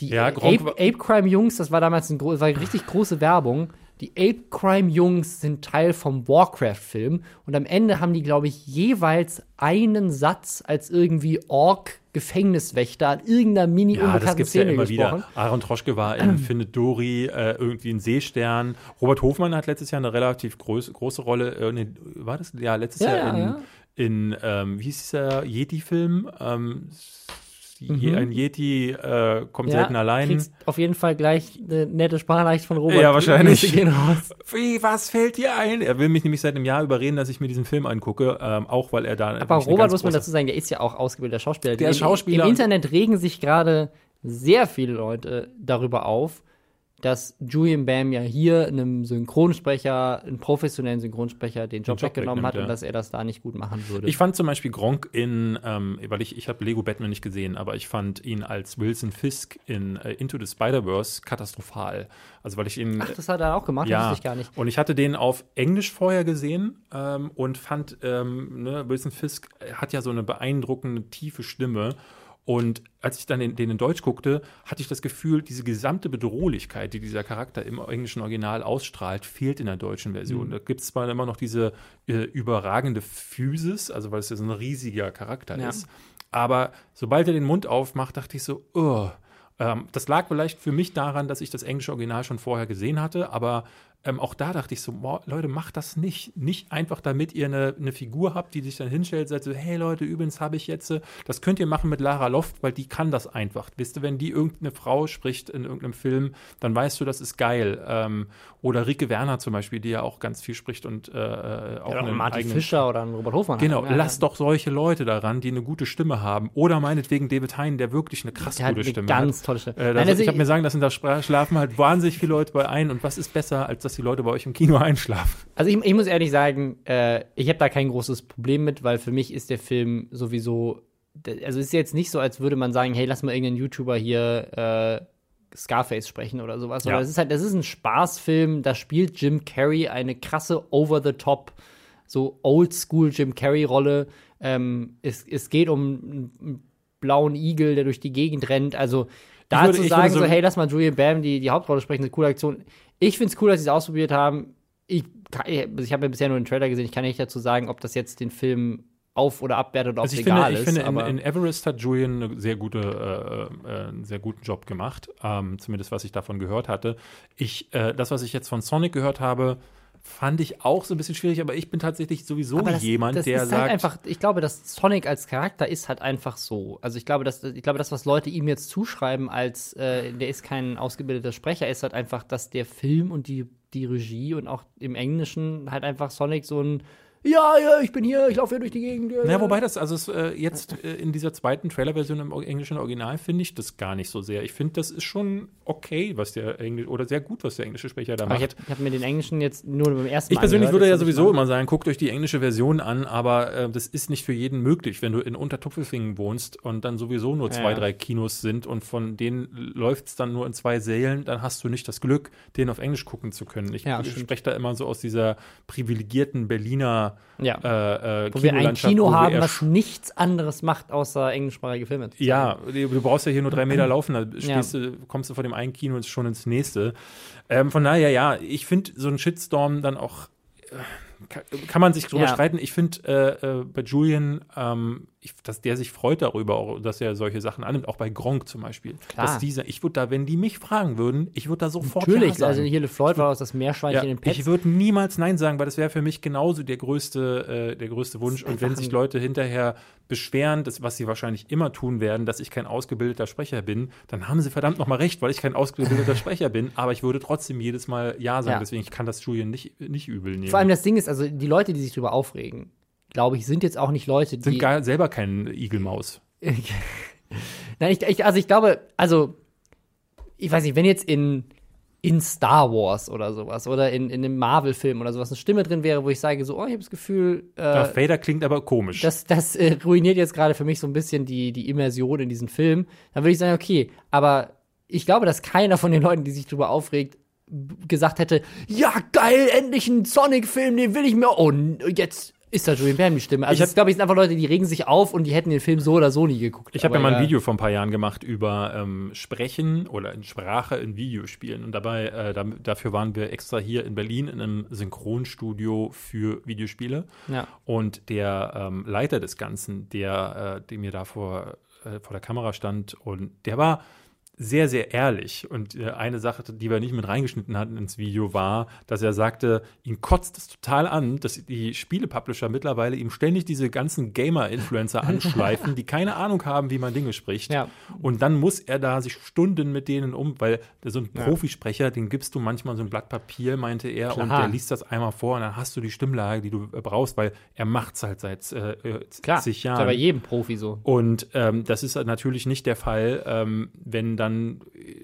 Die Ja, äh, Ape, Ape Crime Jungs, das war damals ein war eine richtig große Werbung. Die Ape Crime Jungs sind Teil vom Warcraft-Film und am Ende haben die, glaube ich, jeweils einen Satz als irgendwie Ork-Gefängniswächter an irgendeiner mini Ja, das gibt's ja Szene immer gesprochen. wieder. Aaron Troschke war in Findet Dory, äh, irgendwie ein Seestern. Robert Hofmann hat letztes Jahr eine relativ groß, große Rolle, äh, nee, war das? Ja, letztes Ja, Jahr ja, in, ja. in ähm, wie hieß dieser Yeti-Film? Ähm, Mhm. Ein Yeti äh, kommt Ja, selten allein. kriegst auf jeden Fall gleich eine nette Sprachnachricht von Robert. Ja, wahrscheinlich. Wie, was fällt dir ein? Er will mich nämlich seit einem Jahr überreden, dass ich mir diesen Film angucke, ähm, auch weil er da. Aber Robert, muss man dazu sagen, der ist ja auch ausgebildeter Schauspieler. Der Im- Schauspieler- Im Internet regen sich gerade sehr viele Leute darüber auf, dass Julian Bam ja hier einem Synchronsprecher, einem professionellen Synchronsprecher, den Job, Job weggenommen hat wegnimmt, und ja. dass er das da nicht gut machen würde. Ich fand zum Beispiel Gronk in, ähm, weil ich, ich habe Lego Batman nicht gesehen, aber ich fand ihn als Wilson Fisk in äh, Into the Spider-Verse katastrophal. Also weil ich ihn. Ach, das hat er auch gemacht, ja, wusste ich gar nicht. und ich hatte den auf Englisch vorher gesehen ähm, und fand, ähm, ne, Wilson Fisk hat ja so eine beeindruckende, tiefe Stimme. Und als ich dann den, den in Deutsch guckte, hatte ich das Gefühl, diese gesamte Bedrohlichkeit, die dieser Charakter im englischen Original ausstrahlt, fehlt in der deutschen Mhm. Version. Da gibt es zwar immer noch diese äh, überragende Physis, also weil es ja so ein riesiger Charakter Ja. ist, aber sobald er den Mund aufmacht, dachte ich so, oh. Ähm, das lag vielleicht für mich daran, dass ich das englische Original schon vorher gesehen hatte, aber ähm, auch da dachte ich so, boah, Leute, macht das nicht. Nicht einfach, damit ihr eine, eine Figur habt, die sich dann hinstellt, sagt so, hey Leute, übrigens habe ich jetzt, äh, das könnt ihr machen mit Lara Loft, weil die kann das einfach. Wisst ihr, wenn die irgendeine Frau spricht in irgendeinem Film, dann weißt du, das ist geil. Ähm, oder Rike Werner zum Beispiel, die ja auch ganz viel spricht und äh, äh, auch Oder einen Martin eigenen Fischer oder ein Robert Hofmann. Genau. Ja, lasst doch solche Leute daran, die eine gute Stimme haben. Oder meinetwegen David Hein, der wirklich eine krass Der hat gute eine Stimme ganz hat. tolle Stimme. Äh, das, Nein, also ich habe mir sagen lassen, da schlafen halt wahnsinnig viele Leute bei ein. Und was ist besser, als dass die Leute bei euch im Kino einschlafen? Also ich, ich muss ehrlich sagen, äh, ich habe da kein großes Problem mit, weil für mich ist der Film sowieso, also es ist jetzt nicht so, als würde man sagen, hey, lass mal irgendeinen YouTuber hier äh, Scarface sprechen oder sowas. Ja. es ist halt, das ist ein Spaßfilm, da spielt Jim Carrey eine krasse Over-the-Top so Oldschool Jim Carrey-Rolle. Ähm, es, es geht um einen blauen Igel, der durch die Gegend rennt. Also da würde- zu ich sagen, so, so- hey, lass mal Julian Bam die, die Hauptrolle sprechen, eine coole Aktion. Ich finde es cool, dass sie es ausprobiert haben. Ich, ich habe ja bisher nur den Trailer gesehen, ich kann nicht dazu sagen, ob das jetzt den Film auf- oder abwertet oder ob Also es ich egal finde, ich ist. finde in, in Everest hat Julian eine sehr gute, äh, äh, einen sehr guten Job gemacht, ähm, zumindest was ich davon gehört hatte. Ich, äh, das, was ich jetzt von Sonic gehört habe, fand ich auch so ein bisschen schwierig, aber ich bin tatsächlich sowieso das, jemand, das der ist sagt, halt einfach, ich glaube, dass Sonic als Charakter ist halt einfach so. Also ich glaube, dass, ich glaube, das, was Leute ihm jetzt zuschreiben, als äh, der ist kein ausgebildeter Sprecher, ist halt einfach, dass der Film und die, die Regie und auch im Englischen halt einfach Sonic so ein Ja, ja, ich bin hier, ich laufe hier durch die Gegend. Ja, Na, ja. wobei das, also es, äh, jetzt äh, in dieser zweiten Trailer-Version im englischen Original finde ich das gar nicht so sehr. Ich finde, das ist schon okay, was der Englisch oder sehr gut, was der englische Sprecher da Aber macht. ich habe hab mir den Englischen jetzt nur beim ersten Mal Ich persönlich angehört, würde ja sowieso immer sagen, guckt euch die englische Version an, aber äh, das ist nicht für jeden möglich. Wenn du in Untertupfelfingen wohnst und dann sowieso nur zwei, Ja. drei Kinos sind und von denen läuft es dann nur in zwei Sälen, dann hast du nicht das Glück, den auf Englisch gucken zu können. Ich Ja, stimmt. spreche da immer so aus dieser privilegierten Berliner Ja. äh, äh, Wo wir ein Kinolandschaft, Kino haben, was nichts anderes macht, außer englischsprachige Filme. ja, du brauchst ja hier nur drei Meter laufen, da stehst du, kommst du von dem einen Kino schon ins nächste. Ähm, von daher, ja, ich finde so ein Shitstorm dann auch, äh, kann, kann man sich drüber Ja. streiten. Ich finde äh, äh, bei Julian, ähm, ich, dass der sich freut darüber, auch, dass er solche Sachen annimmt, auch bei Gronk zum Beispiel. Klar. Dass dieser, ich würde da, wenn die mich fragen würden, ich würde da sofort Natürlich, ja sagen. also hier LeFloid war aus das Meerschweinchen Ja, in den Pets. ich würde niemals Nein sagen, weil das wäre für mich genauso der größte, äh, der größte Wunsch. Und wenn sich Leute hinterher beschweren, das, was sie wahrscheinlich immer tun werden, dass ich kein ausgebildeter Sprecher bin, dann haben sie verdammt nochmal recht, weil ich kein ausgebildeter Sprecher bin. Aber ich würde trotzdem jedes Mal Ja sagen. Ja. Deswegen ich kann das Julian nicht, nicht übel nehmen. Vor allem das Ding ist, also die Leute, die sich darüber aufregen, glaube ich, sind jetzt auch nicht Leute, die. sind gar selber kein Igelmaus. Nein, ich, ich, also ich glaube, also, ich weiß nicht, wenn jetzt in, in Star Wars oder sowas oder in, in einem Marvel-Film oder sowas eine Stimme drin wäre, wo ich sage, so, oh, ich habe das Gefühl, äh, Darth Vader klingt aber komisch. das, das äh, ruiniert jetzt gerade für mich so ein bisschen die, die Immersion in diesen Film, dann würde ich sagen, okay, aber ich glaube, dass keiner von den Leuten, die sich darüber aufregt, gesagt hätte, ja, geil, endlich ein Sonic-Film, den will ich mir, oh, jetzt ist da Julian Bam die Stimme. Also Ich glaube, es sind einfach Leute, die regen sich auf und die hätten den Film so oder so nie geguckt. Ich habe ja mal ein Video vor ein paar Jahren gemacht über ähm, Sprechen oder in Sprache in Videospielen. Und dabei, äh, dafür waren wir extra hier in Berlin in einem Synchronstudio für Videospiele. Ja. Und der ähm, Leiter des Ganzen, der, äh, der mir da vor, äh, vor der Kamera stand, und der war sehr, sehr ehrlich. Und äh, eine Sache, die wir nicht mit reingeschnitten hatten ins Video, war, dass er sagte, ihn kotzt es total an, dass die Spiele-Publisher mittlerweile ihm ständig diese ganzen Gamer-Influencer anschleifen, die keine Ahnung haben, wie man Dinge spricht. Ja. Und dann muss er da sich Stunden mit denen um, weil so ein Profisprecher, den gibst du manchmal so ein Blatt Papier, meinte er, und Klar. der liest das einmal vor und dann hast du die Stimmlage, die du äh, brauchst, weil er macht es halt seit äh, Klar, zig ist ja Jahren. bei jedem Profi so. Und ähm, das ist natürlich nicht der Fall, ähm, wenn dann,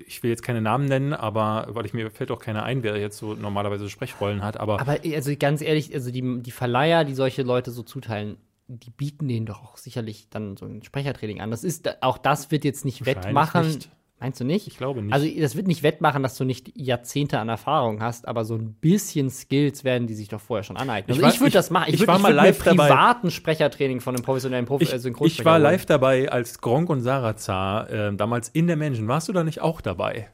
ich will jetzt keine Namen nennen, aber weil ich mir fällt auch keiner ein, wer jetzt so normalerweise Sprechrollen hat, aber, Aber also ganz ehrlich, also die, die Verleiher, die solche Leute so zuteilen, die bieten denen doch auch sicherlich dann so ein Sprechertraining an. Das ist, auch das wird jetzt nicht wettmachen. nicht. Meinst du nicht? ich glaube nicht. Also das wird nicht wettmachen, dass du nicht Jahrzehnte an Erfahrung hast, aber so ein bisschen Skills werden die sich doch vorher schon aneignen. Ich Also war- ich würde ich- das machen. Ich, ich würd, war ich mal würd live mir dabei. privaten Sprechertraining von einem professionellen Profi ich, äh, Synchronsprecher ich war live dabei, als Gronk und Sarah Zar äh, damals in der Menschen. Warst du da nicht auch dabei?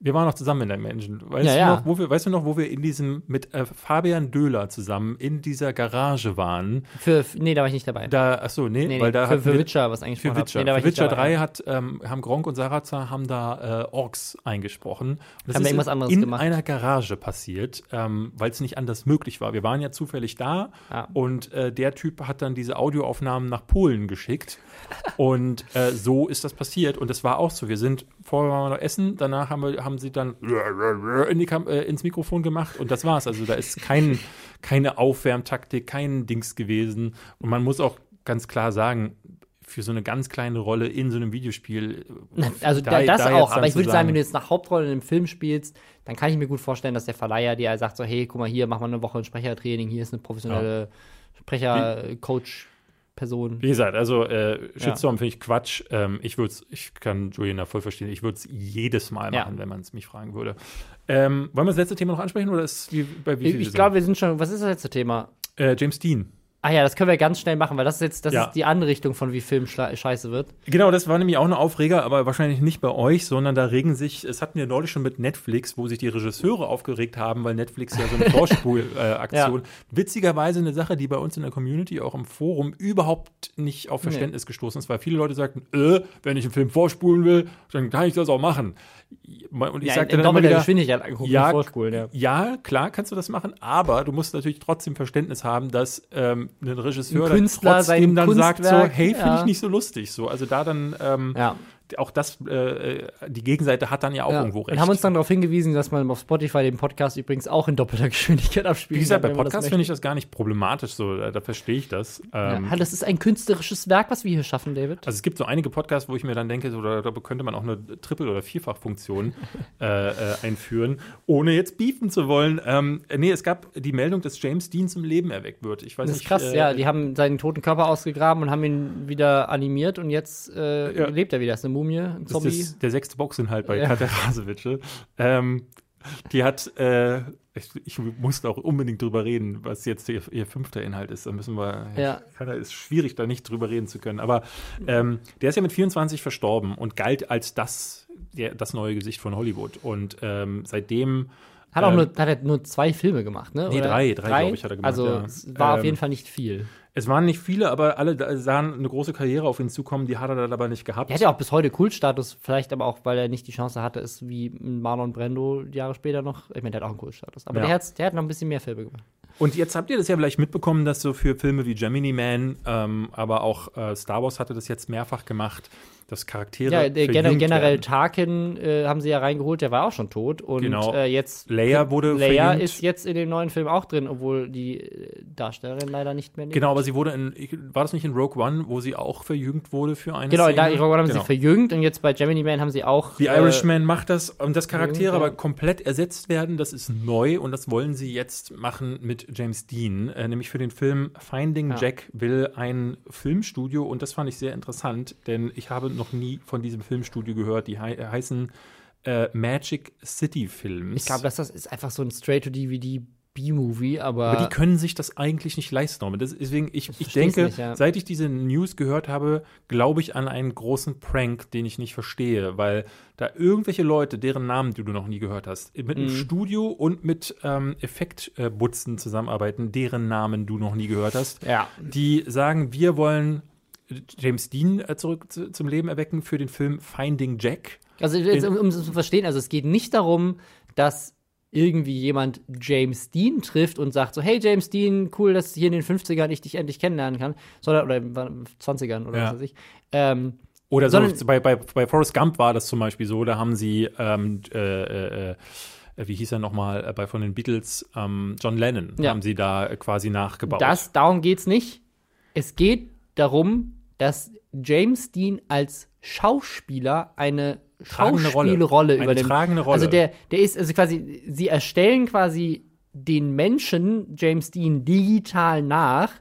Wir waren noch zusammen in der Menschen. Weißt, Ja, du, ja. Noch, wo wir, weißt du noch, wo wir in diesem, mit äh, Fabian Döhler zusammen in dieser Garage waren? Für, nee, da war ich nicht dabei. Da, achso, nee, nee, weil nee, da für, für wir- Witcher was eigentlich Für Witcher. Nee, für Witcher dabei. 3 hat, ähm, haben Gronk und Sarazar haben da äh, Orks eingesprochen. Und das Haben ist irgendwas anderes in gemacht? einer Garage passiert, ähm, weil es nicht anders möglich war. Wir waren ja zufällig da Ja. und äh, der Typ hat dann diese Audioaufnahmen nach Polen geschickt. Und äh, so ist das passiert. Und das war auch so. Wir sind vorher waren wir noch essen, danach haben, wir, haben sie dann in die äh, ins Mikrofon gemacht und das war's. Also da ist kein, keine Aufwärmtaktik, kein Dings gewesen. Und man muss auch ganz klar sagen, für so eine ganz kleine Rolle in so einem Videospiel. Also da- da, das da auch, aber ich würde sagen, wenn du jetzt nach Hauptrolle in einem Film spielst, dann kann ich mir gut vorstellen, dass der Verleiher dir sagt so, hey, guck mal hier, mach mal eine Woche ein Sprechertraining, hier ist eine professionelle Sprecher-Coach-Person. Wie gesagt, also äh, Shitstorm finde ich Quatsch. Ähm, ich würde ich kann Julian da voll verstehen. Ich würde es jedes Mal Ja. machen, wenn man es mich fragen würde. Ähm, wollen wir das letzte Thema noch ansprechen oder ist wie bei wie Ich, ich glaube, wir sind schon, was ist das letzte Thema? Äh, James Dean. Ah ja, das können wir ganz schnell machen, weil das ist jetzt das Ja. ist die andere Richtung von wie Film scheiße wird. Genau, das war nämlich auch ein Aufreger, aber wahrscheinlich nicht bei euch, sondern da regen sich, es hatten wir neulich schon mit Netflix, wo sich die Regisseure aufgeregt haben, weil Netflix ja so eine Vorspulaktion, äh, Aktion- witzigerweise eine Sache, die bei uns in der Community, auch im Forum, überhaupt nicht auf Verständnis gestoßen ist, weil viele Leute sagten, äh, wenn ich einen Film vorspulen will, dann kann ich das auch machen. Und ich Ja, sagte in dann immer wieder, Geschwindigkeit ja, vorspulen, ja. ja, klar kannst du das machen, aber du musst natürlich trotzdem Verständnis haben, dass ähm, ein Regisseur Ein Künstler trotzdem dann sagt so, Kunstwerk, hey, finde ja. ich nicht so lustig. So, also da dann ähm, Ja. Auch das, äh, die Gegenseite hat dann ja auch Ja. irgendwo recht. Und haben uns dann darauf hingewiesen, dass man auf Spotify den Podcast übrigens auch in doppelter Geschwindigkeit abspielt. Wie gesagt, bei Podcasts finde ich das gar nicht problematisch, so, da, da verstehe ich das. Ähm, Ja, das ist ein künstlerisches Werk, was wir hier schaffen, David. Also es gibt so einige Podcasts, wo ich mir dann denke, so, da, da könnte man auch eine Triple- oder Vierfach-Funktion äh, äh, einführen, ohne jetzt beefen zu wollen. Ähm, nee, es gab die Meldung, dass James Dean zum Leben erweckt wird. Ich weiß das ist nicht, krass, äh, ja. Die haben seinen toten Körper ausgegraben und haben ihn wieder animiert und jetzt äh, lebt er wieder. Ist eine Mumie, ein Das Zombie. ist der sechste Boxinhalt bei Ja. Katja Rasewitsche. Ähm, die hat, äh, ich, ich musste auch unbedingt drüber reden, was jetzt ihr, ihr fünfter Inhalt ist. Da müssen wir, Ja. kann, ist schwierig, da nicht drüber reden zu können. Aber ähm, der ist ja mit 24 verstorben und galt als das, der, das neue Gesicht von Hollywood. Und ähm, seitdem Hat auch ähm, nur, hat er nur zwei Filme gemacht, ne? Nee, Oder drei, drei, glaub ich, hat er gemacht, Also ja. war auf Ähm, jeden Fall nicht viel. Es waren nicht viele, aber alle sahen eine große Karriere auf ihn zukommen. Die hat er dann aber nicht gehabt. Er hat ja auch bis heute Kultstatus, vielleicht aber auch, weil er nicht die Chance hatte, es wie Marlon Brando Jahre später noch. Ich meine, der hat auch einen Kultstatus. Aber Ja. der, hat, der hat noch ein bisschen mehr Filme gemacht. Und jetzt habt ihr das ja vielleicht mitbekommen, dass so für Filme wie Gemini Man, ähm, aber auch äh, Star Wars hatte das jetzt mehrfach gemacht, dass Charaktere. Ja, gener verjüngt generell werden. Tarkin äh, haben sie ja reingeholt, der war auch schon tot. Und Genau. äh, jetzt. Leia wurde Leia verjüngt. ist jetzt in dem neuen Film auch drin, obwohl die äh, Darstellerin leider nicht mehr lebt. Genau, aber sie wurde in, war das nicht in Rogue One, wo sie auch verjüngt wurde für eine Genau, Szene? in Rogue One haben Genau. sie verjüngt und jetzt bei Gemini Man haben sie auch. The äh, Irishman macht das und dass Charaktere aber komplett ersetzt werden, das ist neu und das wollen sie jetzt machen mit James Dean, äh, nämlich für den Film Finding Ja. Jack will ein Filmstudio und das fand ich sehr interessant, denn ich habe noch nie von diesem Filmstudio gehört. Die hei heißen äh, Magic City Films. Ich glaube, das, das ist einfach so ein Straight-to-DVD B-Movie, aber. Aber die können sich das eigentlich nicht leisten. Norman. Deswegen, ich, ich denke, nicht, ja. seit ich diese News gehört habe, glaube ich an einen großen Prank, den ich nicht verstehe, weil da irgendwelche Leute, deren Namen die du noch nie gehört hast, mit Mhm. einem Studio und mit ähm, Effektbutzen zusammenarbeiten, deren Namen du noch nie gehört hast, Ja. die sagen, wir wollen James Dean äh, zurück zu, zum Leben erwecken für den Film Finding Jack. Also, jetzt, um, um es zu verstehen, also es geht nicht darum, dass irgendwie jemand James Dean trifft und sagt so, hey James Dean, cool, dass hier in den 50ern ich dich endlich kennenlernen kann, sondern, oder in 20ern oder Ja. was weiß ich. Ähm, Oder so, Sondern- bei, bei, bei Forrest Gump war das zum Beispiel so, da haben sie, ähm, äh, äh, äh, wie hieß er nochmal, äh, bei von den Beatles, ähm, John Lennon, Ja. haben sie da quasi nachgebaut. das, darum geht's nicht. Es geht darum, dass James Dean als Schauspieler eine Tragende Rolle. Schauspielrolle Eine übernimmt. tragende Rolle. Also der, der ist, also quasi, sie erstellen quasi den Menschen James Dean digital nach,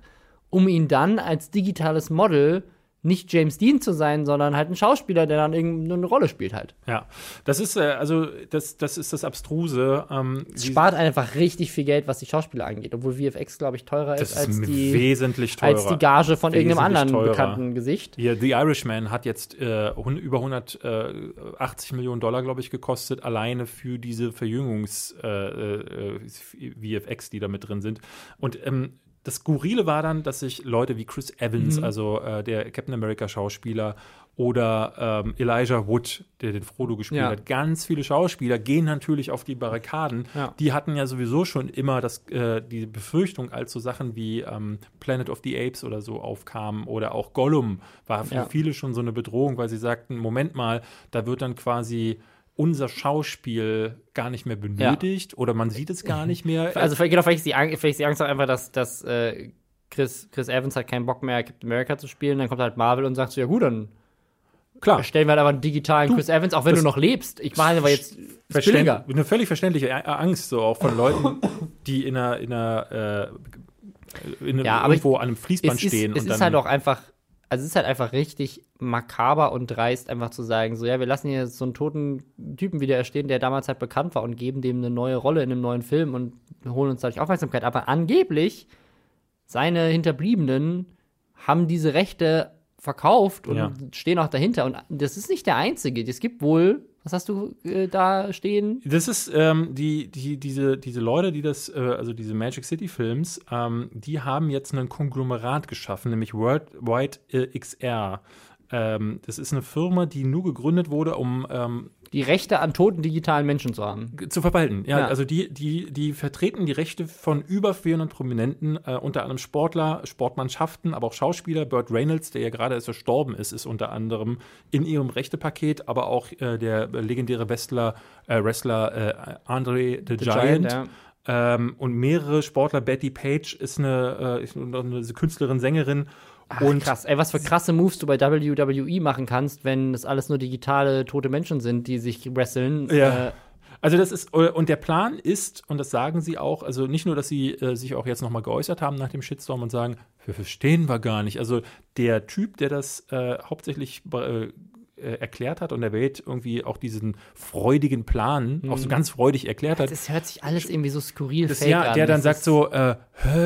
um ihn dann als digitales Model nicht James Dean zu sein, sondern halt ein Schauspieler, der dann irgendeine Rolle spielt halt. ja, das ist, äh, also, das, das ist das Abstruse. Ähm, Es spart einfach richtig viel Geld, was die Schauspieler angeht, obwohl VFX, glaube ich, teurer das ist als ist die, wesentlich teurer. als die Gage von irgendeinem Wesentlich anderen teurer. bekannten Gesicht. Hier, The Irishman hat jetzt äh, über 180 Millionen Dollar, glaube ich, gekostet, alleine für diese Verjüngungs-VFX, äh, äh, VFX, die da mit drin sind. Und ähm, das Skurrile war dann, dass sich Leute wie Chris Evans, Mhm. also äh, der Captain America-Schauspieler, oder ähm, Elijah Wood, der den Frodo gespielt Ja. hat, ganz viele Schauspieler gehen natürlich auf die Barrikaden. Ja. Die hatten ja sowieso schon immer das, äh, die Befürchtung, als so Sachen wie ähm, Planet of the Apes oder so aufkamen oder auch Gollum war für Ja. viele schon so eine Bedrohung, weil sie sagten, Moment mal, da wird dann quasi unser Schauspiel gar nicht mehr benötigt oder man sieht es gar nicht mehr. Also vielleicht, genau, vielleicht ist die, Ang- vielleicht ist die Angst auch einfach, dass, dass äh, Chris, Chris Evans hat keinen Bock mehr, Captain America zu spielen. Dann kommt halt Marvel und sagt so, ja gut, dann Klar, erstellen wir halt aber einen digitalen Chris Evans, auch wenn du noch lebst. Ich meine aber jetzt ist billiger. eine völlig verständliche Angst so auch von Leuten, die in einer, in einer äh, in Ja, aber irgendwo an einem Fließband Es ist, stehen. es und ist halt auch einfach, also es ist halt einfach richtig makaber und dreist, einfach zu sagen, so ja, wir lassen hier so einen toten Typen wieder erstehen, der damals halt bekannt war und geben dem eine neue Rolle in einem neuen Film und holen uns dadurch Aufmerksamkeit. Aber angeblich seine Hinterbliebenen haben diese Rechte verkauft und Ja. stehen auch dahinter. Und das ist nicht der einzige. Es gibt wohl, was hast du äh, da stehen? Das ist ähm, die, die, diese, diese Leute, die das, äh, also diese Magic City Films, ähm, die haben jetzt ein Konglomerat geschaffen, nämlich Worldwide äh, XR. Ähm, das ist eine Firma, die nur gegründet wurde, um ähm, Die Rechte an toten digitalen Menschen zu haben. zu verwalten. Ja, Ja. also die, die, die vertreten die Rechte von über 400 Prominenten, äh, unter anderem Sportler, Sportmannschaften, aber auch Schauspieler. Burt Reynolds, der ja gerade erst verstorben ist, ist unter anderem in ihrem Rechtepaket, aber auch äh, der legendäre Wrestler, äh, Wrestler äh, Andre the, Giant. ja. Ähm, und mehrere Sportler, Betty Page ist eine, äh, ist eine Künstlerin, Sängerin. Ach, und krass, ey, was für krasse Moves du bei WWE machen kannst, wenn das alles nur digitale tote Menschen sind, die sich wresteln. Ja. Äh, Also das ist, und der Plan ist, und das sagen sie auch, also nicht nur, dass sie äh, sich auch jetzt nochmal geäußert haben nach dem Shitstorm und sagen, wir verstehen wir gar nicht. Also der Typ, der das äh, hauptsächlich äh, äh, erklärt hat und der Welt irgendwie auch diesen freudigen Plan auch so ganz freudig erklärt hat, das hört sich alles irgendwie so skurril das fake ja, an. der dann sagt so, äh,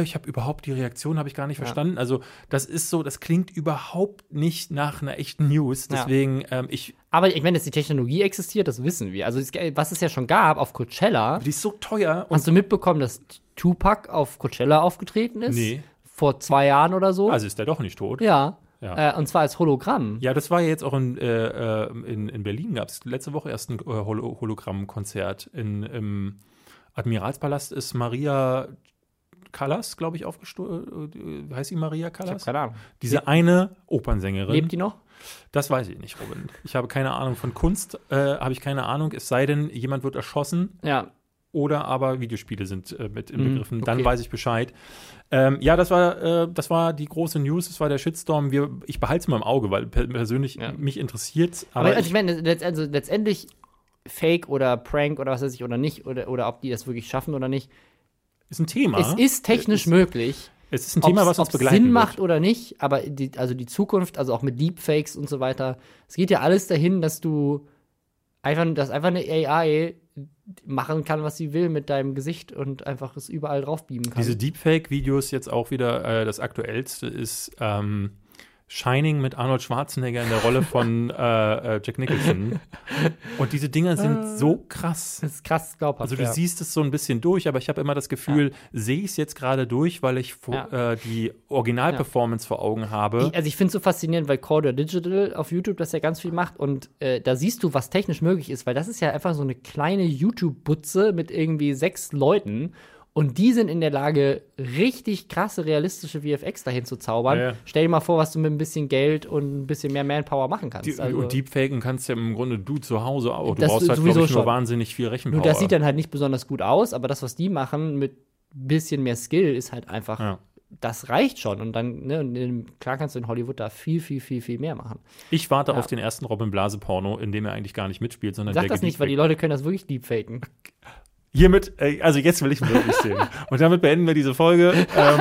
ich habe überhaupt die Reaktion habe ich gar nicht verstanden. Also das ist so, das klingt überhaupt nicht nach einer echten News. Ja. Deswegen, ähm, ich, Aber ich meine, dass die Technologie existiert, das wissen wir. Also, was es ja schon gab auf Coachella, die ist so teuer und hast du mitbekommen, dass Tupac auf Coachella aufgetreten ist? Nee. Vor zwei Jahren oder so? also ist der doch nicht tot. ja. Ja. Äh, und zwar als Hologramm. Ja, das war ja jetzt auch in, äh, äh, in, in Berlin, gab es letzte Woche erst ein äh, Holo Hologrammkonzert. Im Admiralspalast ist Maria Callas, glaube ich, aufgestoßen. Äh, heißt sie Maria Ich Callas? keine Ahnung. Diese eine Opernsängerin. Lebt die noch? Das weiß ich nicht, Robin. Ich habe keine Ahnung von Kunst, äh, habe ich keine Ahnung, es sei denn, jemand wird erschossen Ja. Oder aber Videospiele sind äh, mit Mhm, inbegriffen. Dann okay. weiß ich Bescheid. Ähm, ja, das war, äh, das war die große News, das war der Shitstorm. Wir, ich behalte es mal im Auge, weil per persönlich Ja. mich interessiert. Aber, Aber also ich meine, also letztendlich Fake oder Prank oder was weiß ich oder nicht, oder, oder ob die das wirklich schaffen oder nicht. ist ein Thema. Es ist technisch möglich. Es ist ein Thema, was uns ob's begleiten Sinn wird. macht oder nicht, aber die, also die Zukunft, also auch mit Deepfakes und so weiter, es geht ja alles dahin, dass du einfach, dass einfach eine AI machen kann, was sie will mit deinem Gesicht und einfach es überall drauf beamen kann. Diese Deepfake-Videos jetzt auch wieder, äh, das aktuellste ist ähm, Shining mit Arnold Schwarzenegger in der Rolle von äh, äh, Jack Nicholson. Und diese Dinger sind so krass. das ist krass glaubhaft. Also du ja. siehst es so ein bisschen durch, aber ich habe immer das Gefühl, sehe ich es jetzt gerade durch, weil ich Ja. äh, die Originalperformance vor Augen habe. Ich, also ich finde es so faszinierend, weil Corridor Digital auf YouTube das ja ganz viel macht und äh, da siehst du, was technisch möglich ist, weil das ist ja einfach so eine kleine YouTube-Butze mit irgendwie sechs Leuten und die sind in der Lage, richtig krasse, realistische VFX dahin zu zaubern. Ja, ja. Stell dir mal vor, was du mit ein bisschen Geld und ein bisschen mehr Manpower machen kannst. Die, also, und Deepfaken kannst ja im Grunde du zu Hause auch. Du brauchst halt, glaube ich, nur schon. wahnsinnig viel Rechenpower. nur das sieht dann halt nicht besonders gut aus, aber das, was die machen mit ein bisschen mehr Skill, ist halt einfach, Ja. das reicht schon. Und dann, ne, klar kannst du in Hollywood da viel, viel, viel, viel mehr machen. Ich warte Ja. auf den ersten Robin Blase Porno, in dem er eigentlich gar nicht mitspielt, sondern Sag der das nicht, weil die Leute können das wirklich deepfaken. Hiermit, äh, also jetzt will ich wirklich sehen. Und damit beenden wir diese Folge. Ähm,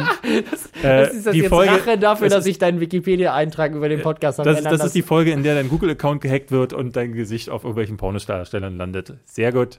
äh, Das ist das die jetzt Folge, Rache dafür, das dass ist, ich deinen Wikipedia-Eintrag über den Podcast das, das ist die Folge, in der dein Google-Account gehackt wird und dein Gesicht auf irgendwelchen Pornodarstellern landet. Sehr gut.